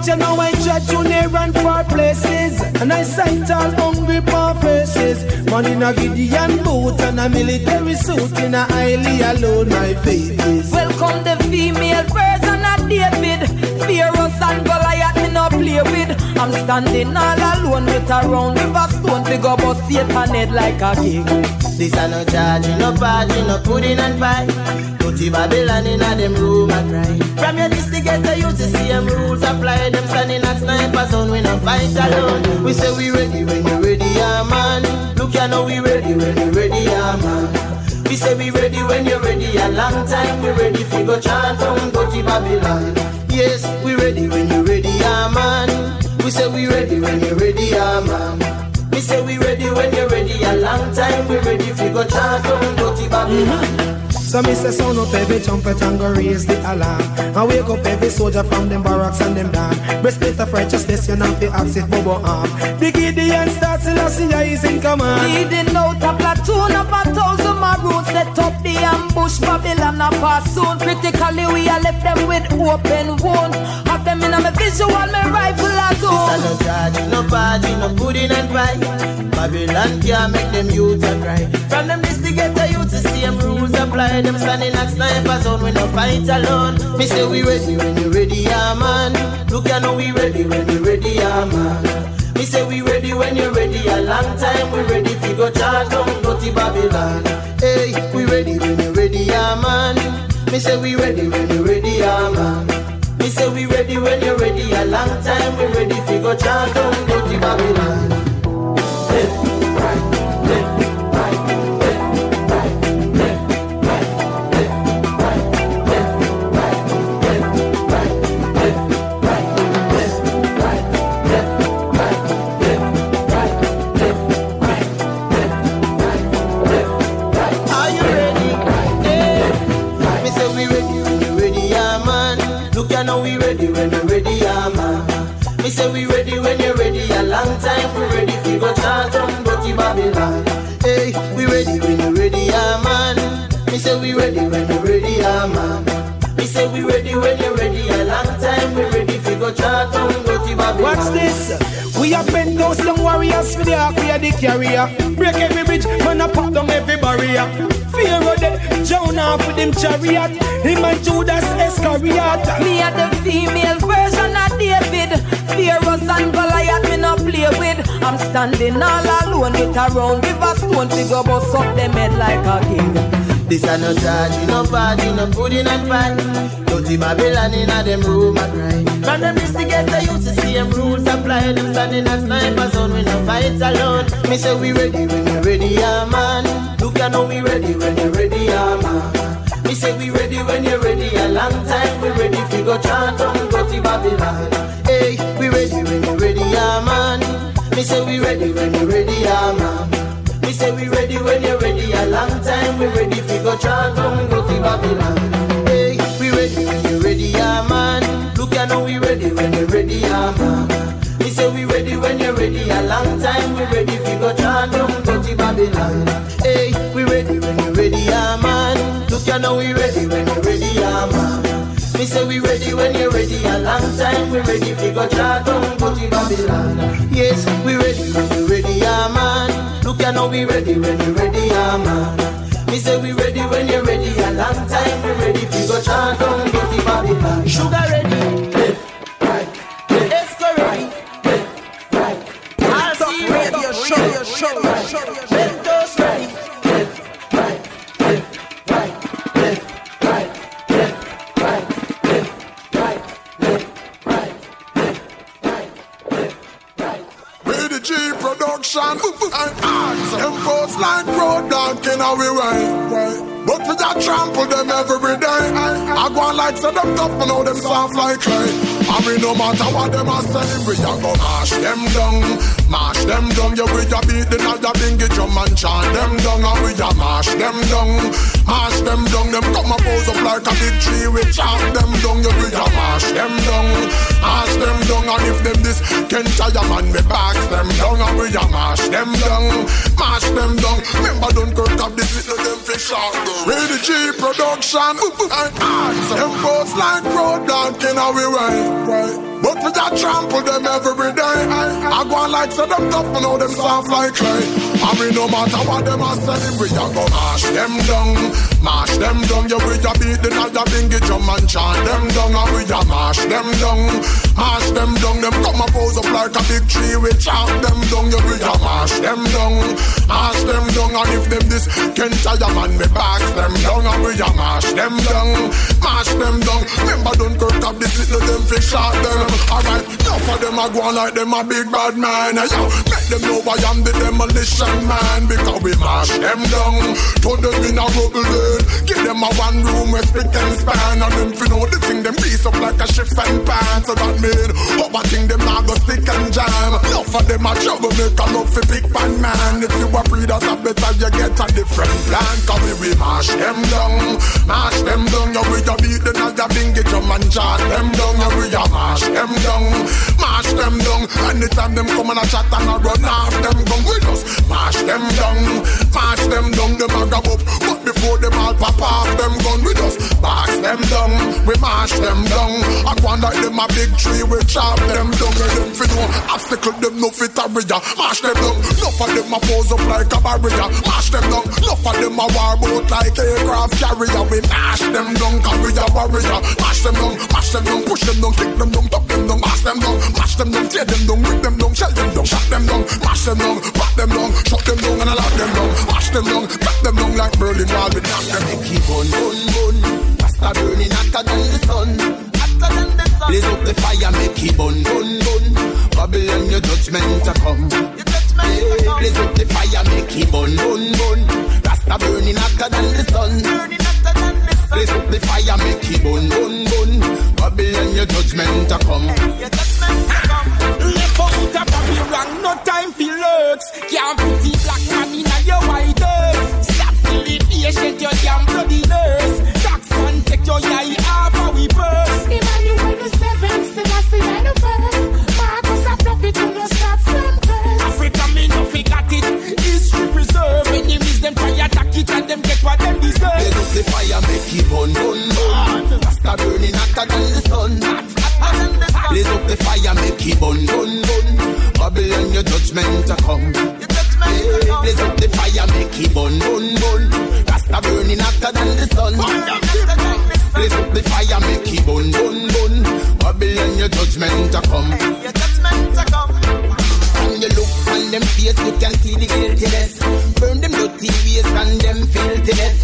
Babylon. Now watch you know I judge you near and far places And I sight all hungry poor faces Man in a Gideon boot and a military suit In a highly alone my faith is Welcome the female version of David. Pharaoh and Goliath me no play with. I'm standing all alone with a round river stone. We go bust Satan head like a king. This a no charge, no party, no pudding and pie. Go to Babylon in a them room and cry. From your district get the to see them rules apply. Them standing at sniper zone, we no fight alone. We say we ready when you ready, yeah man. Look you know we ready when you ready, yeah man. We say we ready when you're ready. A long time we ready. Fi go chant down, go to Babylon. Yes, we ready when you're ready, yeah man. We say we ready when you're ready, yeah man. We say we ready when you're ready. A long time we ready. Fi go chant down, go to Babylon. So me say sound up every trumpet and go raise the alarm. I wake up every soldier from them barracks and them down Breastplate of righteousness, you know fi axe it bubble arm. The Gideon starts in a sea, is in command. Leading out a platoon of a thousand maroons Set up the ambush, Babylon a pass soon. Critically we a left them with open wound. Have them in a me visual, me rifle a This a no charge, no party, no pudding and pie. Babylon can't make them youth a cry. From them this to get the youth to see them rules apply. Them standing at sniper zone, we no fight alone. Me say we ready when you ready, yeah man. Look you know we ready when you ready, yeah man. Me say we ready when you're ready. A long time we ready. Fi go chant down, go to Babylon. Hey, we ready when you're ready, yeah man. Me say we ready when you're ready, yeah man. Me say we ready when you're ready. A long time we ready. Fi go chant down, go to Babylon. Are Bent those young warriors for the ark, we are the carrier. Break every bridge, man, I pop down every barrier. Of dead, Jonah with him chariot. Him and Judas Iscariot. Me a the female version of David. Pharaoh and Goliath me no play with. I'm standing all alone with a round river stone. We go bust up them head like a king. This a no charge, no party, no pudding and pie. Go to Babylon in a them room a cry. From them the youth to see them rules apply. Them standing at sniper zone, we no fight alone. Me say we ready when you ready, yeah man. Look you know we ready when you ready, yeah man. Me say we ready when you're ready. A long time we ready. Fi go chant and go to Babylon. Hey, we ready when you ready, yeah man. Me say we ready when you're ready, yeah man. Me say we ready when you're ready. Long time we ready. Fi go and go to Babylon. Hey, we ready when you're ready, yeah man. Look, you know we ready when you're ready, yeah man. Me say we ready when you're ready. A long time we ready. Fi go and go to Babylon. Hey, we ready when you're ready, yeah man. Look, you know we ready when you're ready, yeah man. Me say we ready when you're ready. A long time we ready. Fi go and go to Babylon. Yes, we ready when you're ready. Look, you know we ready when you're ready, yeah man. Me say we ready when you're ready. A long time we ready. Fi go chant and go to Babylon. Sugar ready. Dog in our way. right? But we just trample them every day. I go on like say them tough, but now them soft like clay. I mean, no matter what them are saying, we a go mash them down, mash them down. Yeah, we a beat the Nyabinghi drum and chant them down, and we a mash them down, mash them down. Them come and pose up like a big tree, we chop them down. Yeah, we a mash them down, mash them down. And if them this, Can tire man me box them down and we a mash them down, mash them down. Remember don't Dunkirk have this little them fish out. Ready G production, and hands them post like road dog in our way? But we just trample them every day. I go on like say them tough, but know them soft like clay. I mean no matter what them are saying, we a go mash them down, mash them down. Yeah, we a beat the Nyabinghi drum and chant them down, and we a mash them down, mash them down. Them come and pose up like a big tree, we chop them down. Yeah, we a mash them down, mash them down. And if them this can tire man, me box them down, and we a mash them down, mash them down. Remember Dunkirk have this little them fish shot them. Alright, enough of them a go on like them a big bad man. Hey, yo, make them know I am the demolition man because we mash them down. Turn them in a rubble then. Give them a one room where spick and span. And them fi know the thing them piece up like a shift and pan. So that mean, what I think them not go stick and jam. Enough of them a trouble make a love fi big pan man. If you a breed as a better you get a different plan. Cause we, we mash them down. Mash them down. Yeah, we a beat the Nyabinghi drum and chant them down. Yeah, we a mash them down. Mash them down. Anytime them come and a chat and a run off them gun. We just mash them down. Mash them down. Them a grab up. But before them all pop off them gun. We just box them down. We mash them down. I want like them a big tree. We chop them down. And them fi know obstacle them no fit a bridge. Mash them down. Enough of them a pose up like a barrier. Mash them down. Enough of them a war boat like aircraft carrier. We mash them down. Cause we a warrior. Mash them down. Mash them down. Push them down. Kick them down. Top them down. Mash them down. Mash them down. Tear them down. Rip them down. Shell them down. Shut them down. Mash them down. Pop them down. Shut them down. And I lock them down. Mash them down. Cut them down like Berlin Wall. We knock them. Keep on, bun, bun. Rasta burning hotter than the sun. Hotter than the sun. Blaze up the fire, make it burn, burn, burn. Babylon, your judgment to come. Yeah, blaze up the fire, make it burn, burn, burn. Rasta burning hotter than the sun. Blaze up the fire, make it burn, burn, burn. Babylon, your judgment to come. Left out a Babylon, no time for lurks. Can't put the black man in your white patient, your damn bloody nurse. Tax man, take your eye off how we burst. Emmanuel the seven, Selassie I the first. Marcus a prophet who no stop from curse. Africa, me no forgot it. History preserve. Enemies, them try attack it and them get what them Blaze deserve. up the fire, make it burn, burn, burn. Rasta burning hotter than the sun. Blaze up the fire, make it burn, burn, burn. Babylon, your judgment to come. Yeah, blaze up the fire, make it burn, burn, burn. Rasta burning hotter than the sun. Blaze up the fire, make it burn, burn, burn. Babylon, your judgment to come. When you look on them face, you can see the guiltiness. Burn them dirty ways and them filthiness.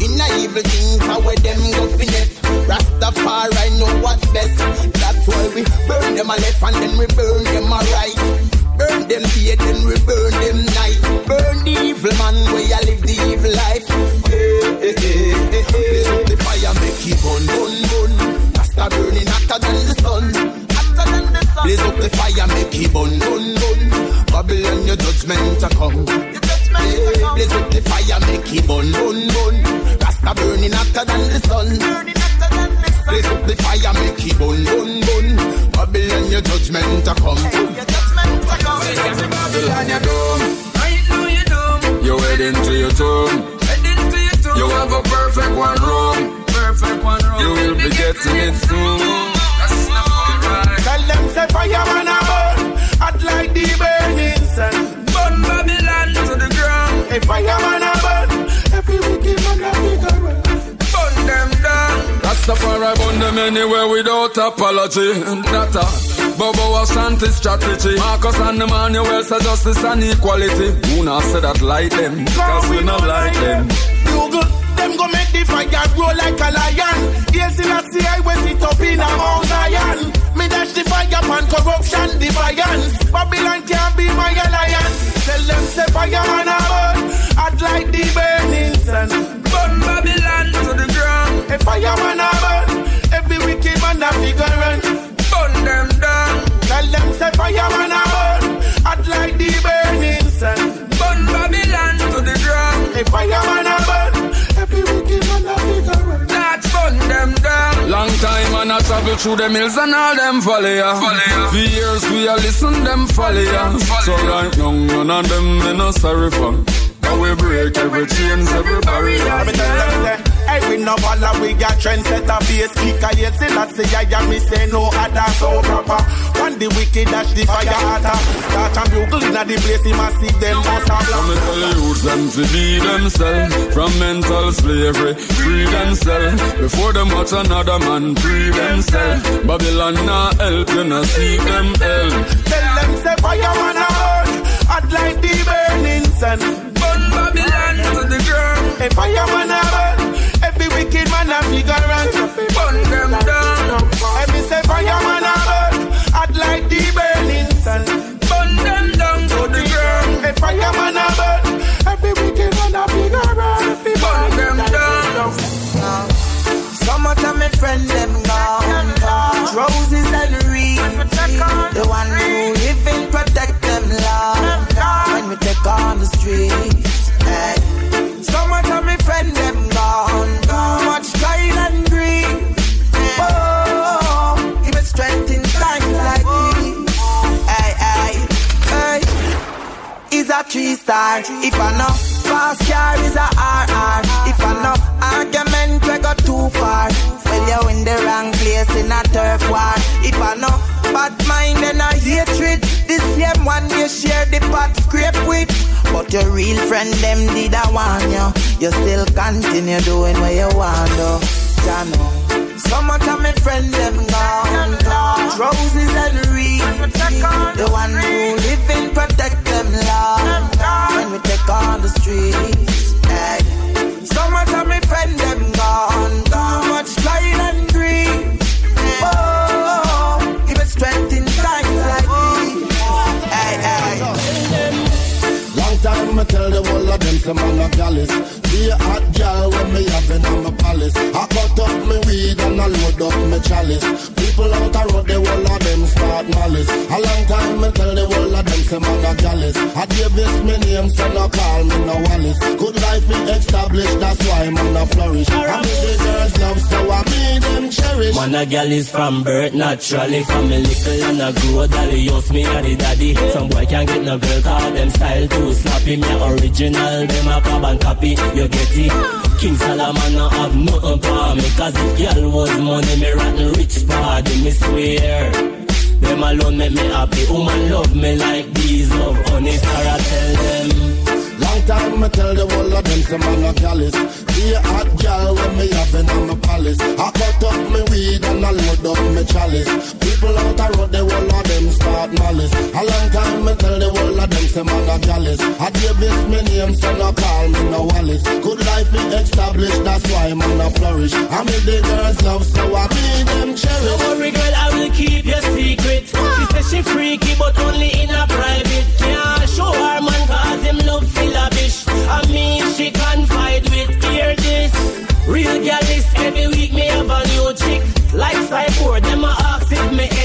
In a evil things, how where them go finesse. Rastafari I know what's best. That's why we burn them a left and then we burn them a right. Anywhere without apology. That a Bobo was anti strategy. Marcus and the Manuel say justice and equality. Who not say that like them? Cause we not like them. Google, them go make the fire grow like a lion. Yes, in a sea, I will sit up in a Mount Zion. Me dash the fire upon corruption, defiance. Babylon can't be my alliance. Tell them say fireman a burn, hot like the burning sun. Burn Babylon to the ground. A fireman a burn, every wicked man a figure run. Burn them down. Tell them say fireman a burn, hot like the burning sun. Burn Babylon to the ground. A fireman a burn, every wicked man a figure run. Let's burn them down. Long time and I travel Travel through them hills and all them valley, yeah. For years we a listen them folly. So right now, none of them me no sorry for. How we break every chains, every barrier. Me tell them say, hey, we no bother, we got trendsetter face kicker. Yes, see, that's the I am me say no other so proper. When the wicked dash the fire hotter, that and bugle inna the place, he must see them must have So me tell the youths them to be themselves From mental slavery, free themselves Before them watch another man free themselves Babylon not help you not see them help. Tell them say fire man a burn, hot like the burning sun. Burn Babylon to the ground. Hey, fire man a burn, every wicked man a figure run. Burn them down. Hey, me say fire man a burn, hot like the burning sun. Burn them down to the ground. Hey, fire man a burn, every wicked man a figure run. Burn them down. Summertime, my friend, them gone. Roses and reeds. The one who live in protect them love. When we take on the streets. Hey. Summertime, three star. If I know fast car is a RR. If I know argument we go too far. Well, you in the wrong place in a turf war. If I know bad mind and a hatred, this same one you share the pot scrape with. But your real friend them did a warn you. You still continue doing what you want though. Jano. Summertime, my friend them gone. Roses and reeds. The one who live in protect them love. When we take on the streets. Hey. Summertime, my friend them gone. The whole of them some man a gallus. Be a hot gal when me having on my palace. I cut up me weed and I load up me chalice. People out the road, the whole of them start malice. A long time me tell the whole of them some man a gallus. I Davis me name, so no call me no Wallace. Good life be established, that's why man a flourish. I me the girls love, so I them cherish. Man a gal is from birth naturally From a little and a grow dolly Use me a the daddy Some boy can't get no girl Cause them style too sloppy Me original Them a carbon copy You get it King Solomon no have nothing for me Cause if girl was money Me rotten rich party Me swear them alone make me happy. Woman love me like these love honey. Sarah tell them. Long time me tell the whole of them some man a callous. Be a hot gal when me having on my palace. I cut up me weed and I load up me chalice. People out the road, the whole of them start malice. A long time me tell the whole of them some man a jealous. I Davis me name, so no call me no Wallace. Good life be established, that's why man a flourish. I me the girls love, so I be them cherish. Don't worry, girl, I will keep your secret. She says she freaky, but only in a private. Chick. Like Cyborg, them a ask if me.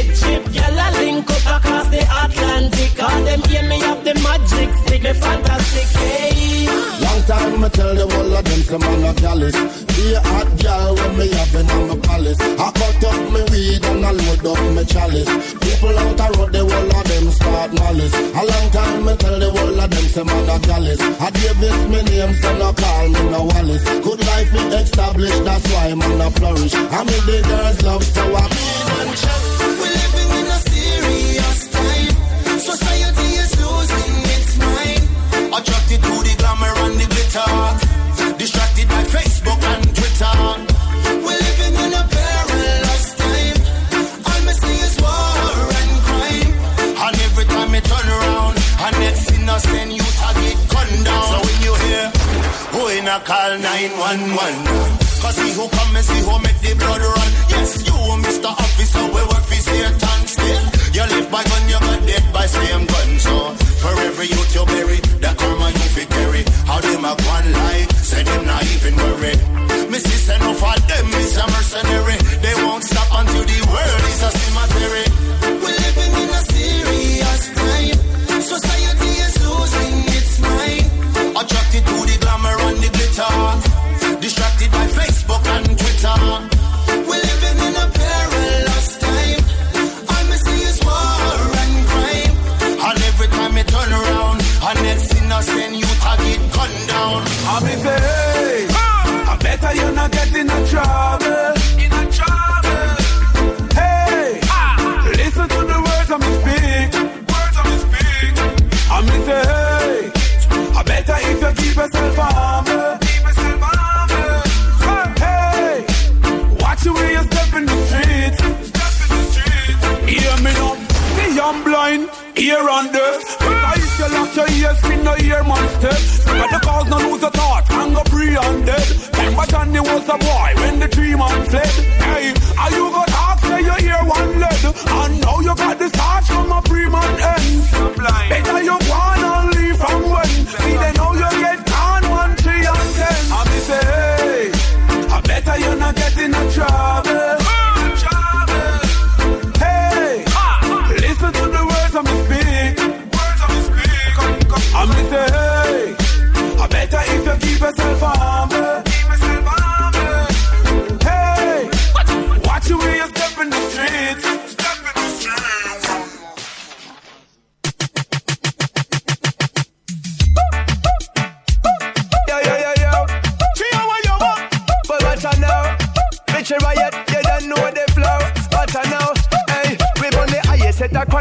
Girl, I link up across the Atlantic. All them hear me have the magic stick, me fantastic, hey. Long time me tell the whole of them some man a callous. Be a hot gal when me having on my palace. I cut up me weed and I load up me chalice. People out the road, the whole of them start malice. A long time me tell the whole of them some man a callous. I Davis me name, so no call me no Wallace. Good life be established, that's why man a flourish. I me the girls love, so I be them cherish. We're living in a serious time. Society is losing its mind. Attracted to the glamour and the glitter. Distracted by Facebook and Twitter. We're living in a perilous time. Society is losing its mind I'm caught in all me see is war and crime. And every time me turn around, a next innocent youth I get gunned down. So when you hear, who in call 911? Cause he who come and see who make the blood run. You live by gun, you got dead by same gun. So for every youth you bury, the karma you fit carry. How them a one lie, say them not even worried. Me sister, no for them is a mercenary. Not get in a trouble. In a trouble. Hey, ah. listen to the words me speak. Words me speak. I me say, hey, I better if you keep yourself humble. Keep yourself humble. Hey, watch the way you step in the streets. I'm blind, ear on deaf. But if you lock your ears, me no hear man step. But the cause no lose a thought, and go free and dead. Remember Johnny was a boy when the three man fled. Hey, are you got talk say you hear one lead? And now you got the starch from a free man end.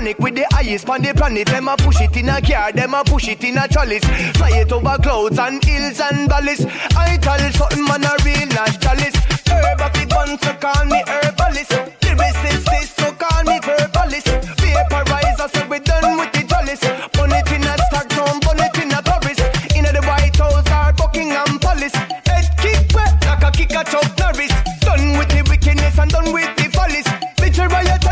Chronic with the highest on the planet. Them a push it in a car, them a push it in a chalice. Fly it over clouds and hills and valleys. I tell something man a real naturalist. Herb of the bun, so call me herbalist. Lyricist, this, so call me verbalist. Vaporizer, so we done with the chalice. Bun it in a Stockton, bun it in a Paris. In the White House or Buckingham Palace. Head kick wet like a kick a Chuck Norris. Done with the wickedness and done with the follies. A riot,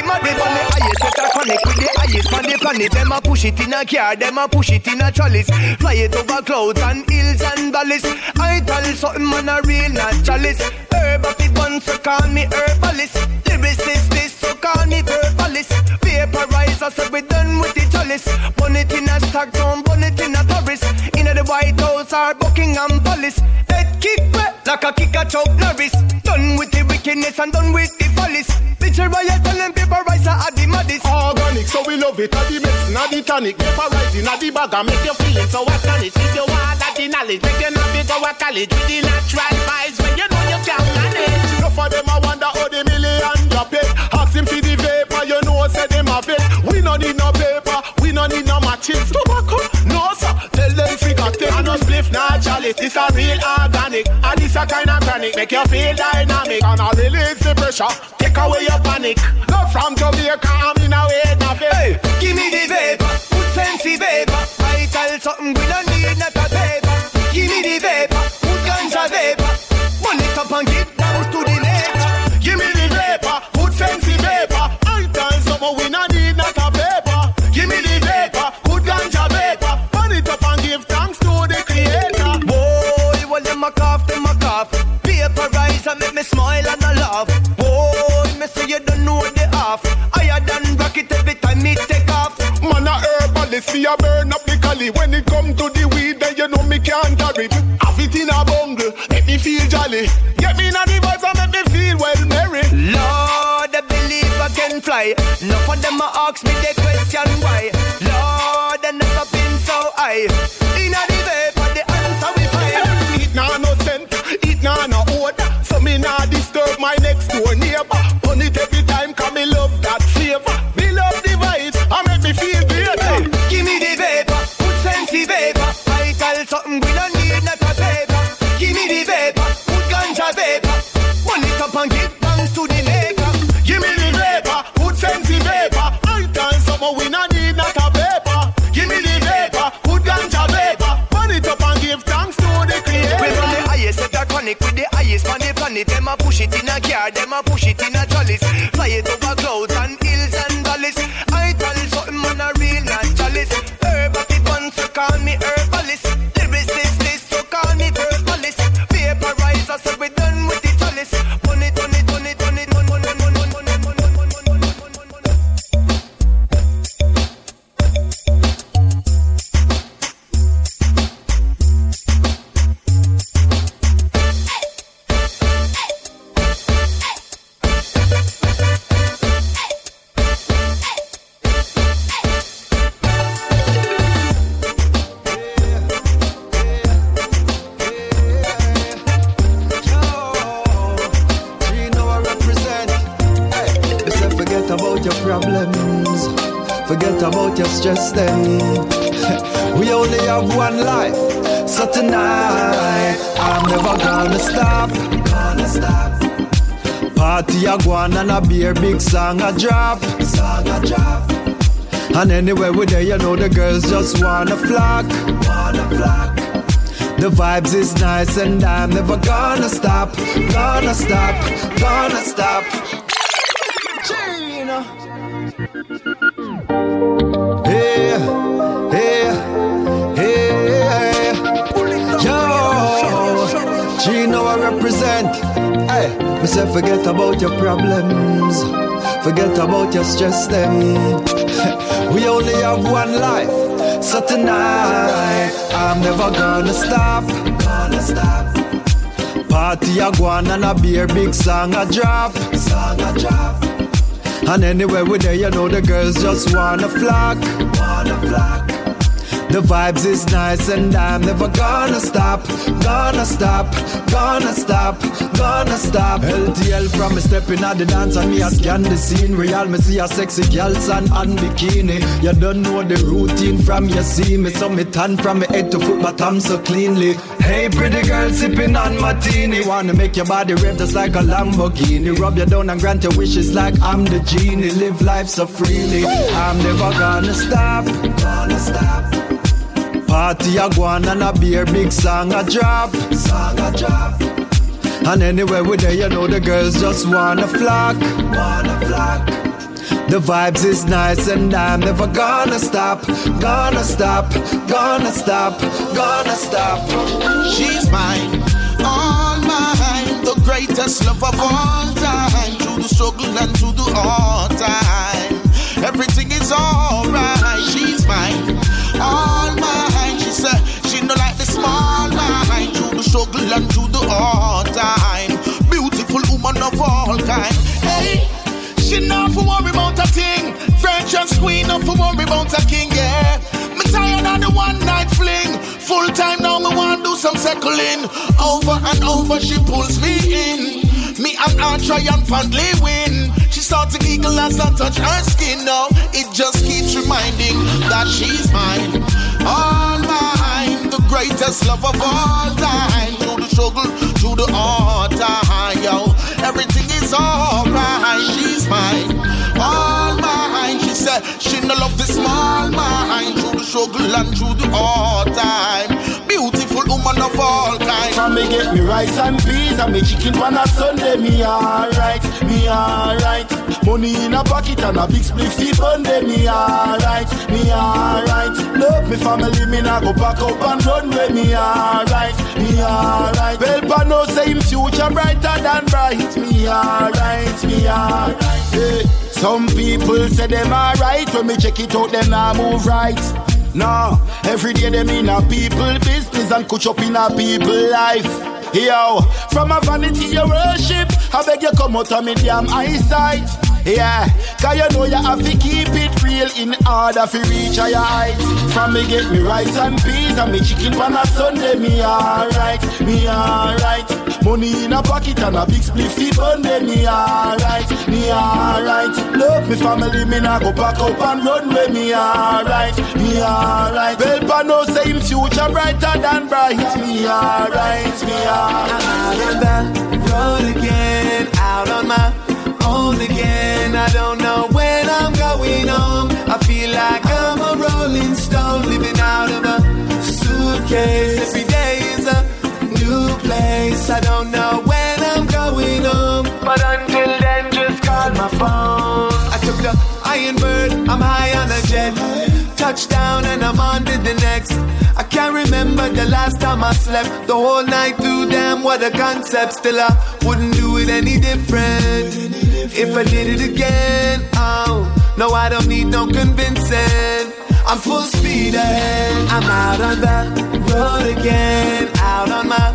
the maddest. On the highest set a chronic the highest on the planet. Them a push it in a car, them a push it in a chalice. Fly it over clouds and hills and valleys. I tell something man a real naturalist. Herb of the bun, so call me herbalist. Lyricist, this, so call me verbalist. Vaporizer, so we done with the chalice. Bun it in a Stockton, bun it in a Paris. In the White House or Buckingham Palace. Head kick wet like a kick a Chuck Norris. Done with the wickedness and done with the follies. Bitch, a riot, tell them vaporizer are the maddest. Organic, so we love it. At the medicine, at the tonic, vaporizing, at the bag, and make you feel it. So what can it? If you want that the knowledge, make you not be go a college with the natural vibes when you know you can manage. Enough of them, I wonder how the million drop it. Ask him for the vapor, you know, say them have it. We no need no paper, we no need no matches. Tobacco, no sir. Tell them figure it. I no spliff, not chalice. This a real organic, and this a kind of chronic. Make you feel dynamic, and I release the pressure. Take away your panic. Go from Jamaica, I'm in a way, see a burn up the cali. When it come to the weed, then you know me can't carry. Have it in a bungle, make me feel jolly. Get me in a the vibes and make me feel well merry. Lord, I believe I can fly. Enough of them a ask me the question why. Lord, I never been so high. In a vapor, the answer we find. It nah no scent, it nah no odor. So me nah disturb my next door neighbor. Planet. Them a push it in a car, them a push it in a chalice. Fly it over clouds and hills and valleys. I tell something man a real naturalist. Herb of the bun, so call me herbalist. Beer, big song a drop. Song a drop. And anywhere we there, you know the girls just wanna flock. Wanna flock. The vibes is nice and I'm never gonna stop. Gonna stop. Gonna stop. Gina. I represent. Hey, me say forget about your problems. Forget about your stress them. We only have one life, so tonight I'm never gonna stop. Gonna stop. Party a go on and a beer, big song a drop. Song a drop. And anywhere we there, you know the girls just. Wanna flock. The vibes is nice and I'm never gonna stop. Gonna stop, gonna stop, gonna stop. LTL from me stepping at the dance and me a scan the scene. Real me see a sexy girl sun and bikini. You don't know the routine from you see me. So me tan from me head to foot, but I'm so cleanly. Hey, pretty girl sipping on martini. Wanna make your body rev just like a Lamborghini. Rub you down and grant your wishes like I'm the genie. Live life so freely. I'm never gonna stop. Gonna stop. Party a go on and a beer, big song a drop. Song a drop. And anywhere we there, you know the girls just wanna flock. Wanna flock. The vibes is nice and I'm never gonna stop. Gonna stop. Gonna stop. Gonna stop. She's mine, all mine, the greatest love of all time. Through the struggle and through the hard time, everything is alright. She's mine, all mine. She said she no like the small mind. Through the struggle and through the hard time, beautiful woman of all kind. Hey. She not for worry about a thing. French and queen not for worry about a king, yeah. Me tired of the one night fling. Full time now, me want do some circling. Over and over, she pulls me in. Me and her triumphantly win. She starts to giggle as I touch her skin. Now it just keeps reminding that she's mine, mine. The greatest love of all time. Through the struggle, through the hard time, yo. Everything is alright. She's mine, all mine. She said she no love the small mind. Through the struggle and through the hard time. Beautiful woman of all kind. From me get me rice and peas and me chicken on a Sunday. Me alright, me alright. Money in a pocket and a big split sleep Monday. Me alright, me alright. Love me family, me nah go back up and run with me alright, me alright. Belpa no say him future brighter than bright. Me alright, me alright. Hey. Some people say them alright when me check it out, them nah move right. Nah, every day them in a people business and coach up in a people life. Yo, from a vanity you worship, I beg you come out of me damn eyesight. Yeah, cause you know you have to keep it real in order to reach higher heights. From me get me rice and peas and me chicken on a Sunday, me alright, me alright. Money in a pocket and a big split flip Monday, me alright, me alright. Love me family, me nah go pack up and run with me alright, me alright. Belpa no say him future brighter than bright, me alright, me alright. I'm out on the road again, out on my own again. I don't know when I'm going home. I feel like I'm a rolling stone, living out of a suitcase. Every day is a new place. I don't know when I'm going home, but until then, just call my phone. I took the Iron Bird, I'm high on a jet. Touchdown and I'm on to the next. I can't remember the last time I slept the whole night through. Damn, what a concept. Still, I wouldn't do it any different if I did it again. Oh, no, I don't need no convincing. I'm full speed ahead. I'm out on the road again, out on my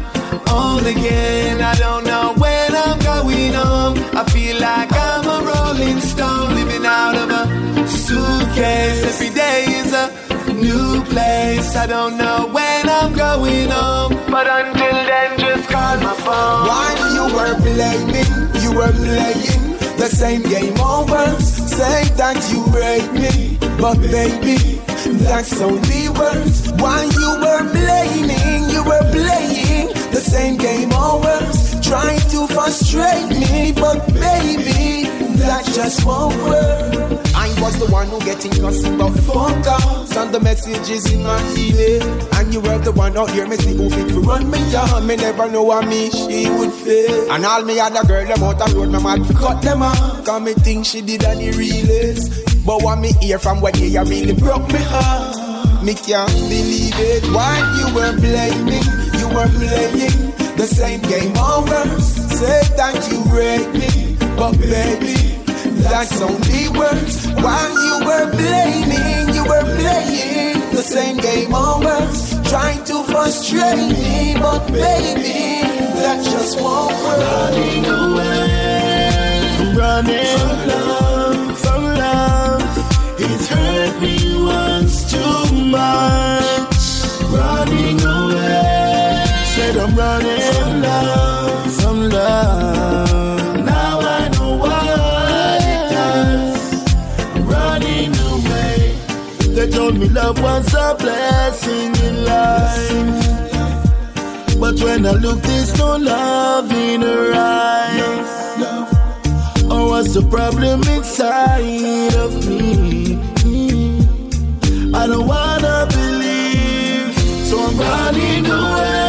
own again. I don't know when I'm going home. I feel like I'm a rolling stone, living out of a suitcase. Every day is a new place. I don't know when I'm going home, but until then, just call my phone. While you were blaming, you were playing the same game over. Say that you break me, but baby, that's only words. While you were blaming, you were playing the same game over. Trying to frustrate me, but baby, that just won't work. I was the one who getting cussed about phone calls and the messages in my email. And you were the one out here, me see who fit for run me down. Me never know how me she would fail. And all me other girl, them out the road, my mad cut them off. Cause me think she did any realest. But what me hear from what you really broke me heart. Me can't believe it. While you were blaming, you were playing the same game over. Say that you break me, but baby, that's only words. While you were blaming, you were playing the same game over. Trying to frustrate me, but baby, that just won't work. Running away, running from love, from love. It's hurt me once too much. Running away, said I'm running love a blessing in life. But when I look, there's no love in her eyes. Oh, what's the problem inside of me? I don't wanna believe, so I'm running away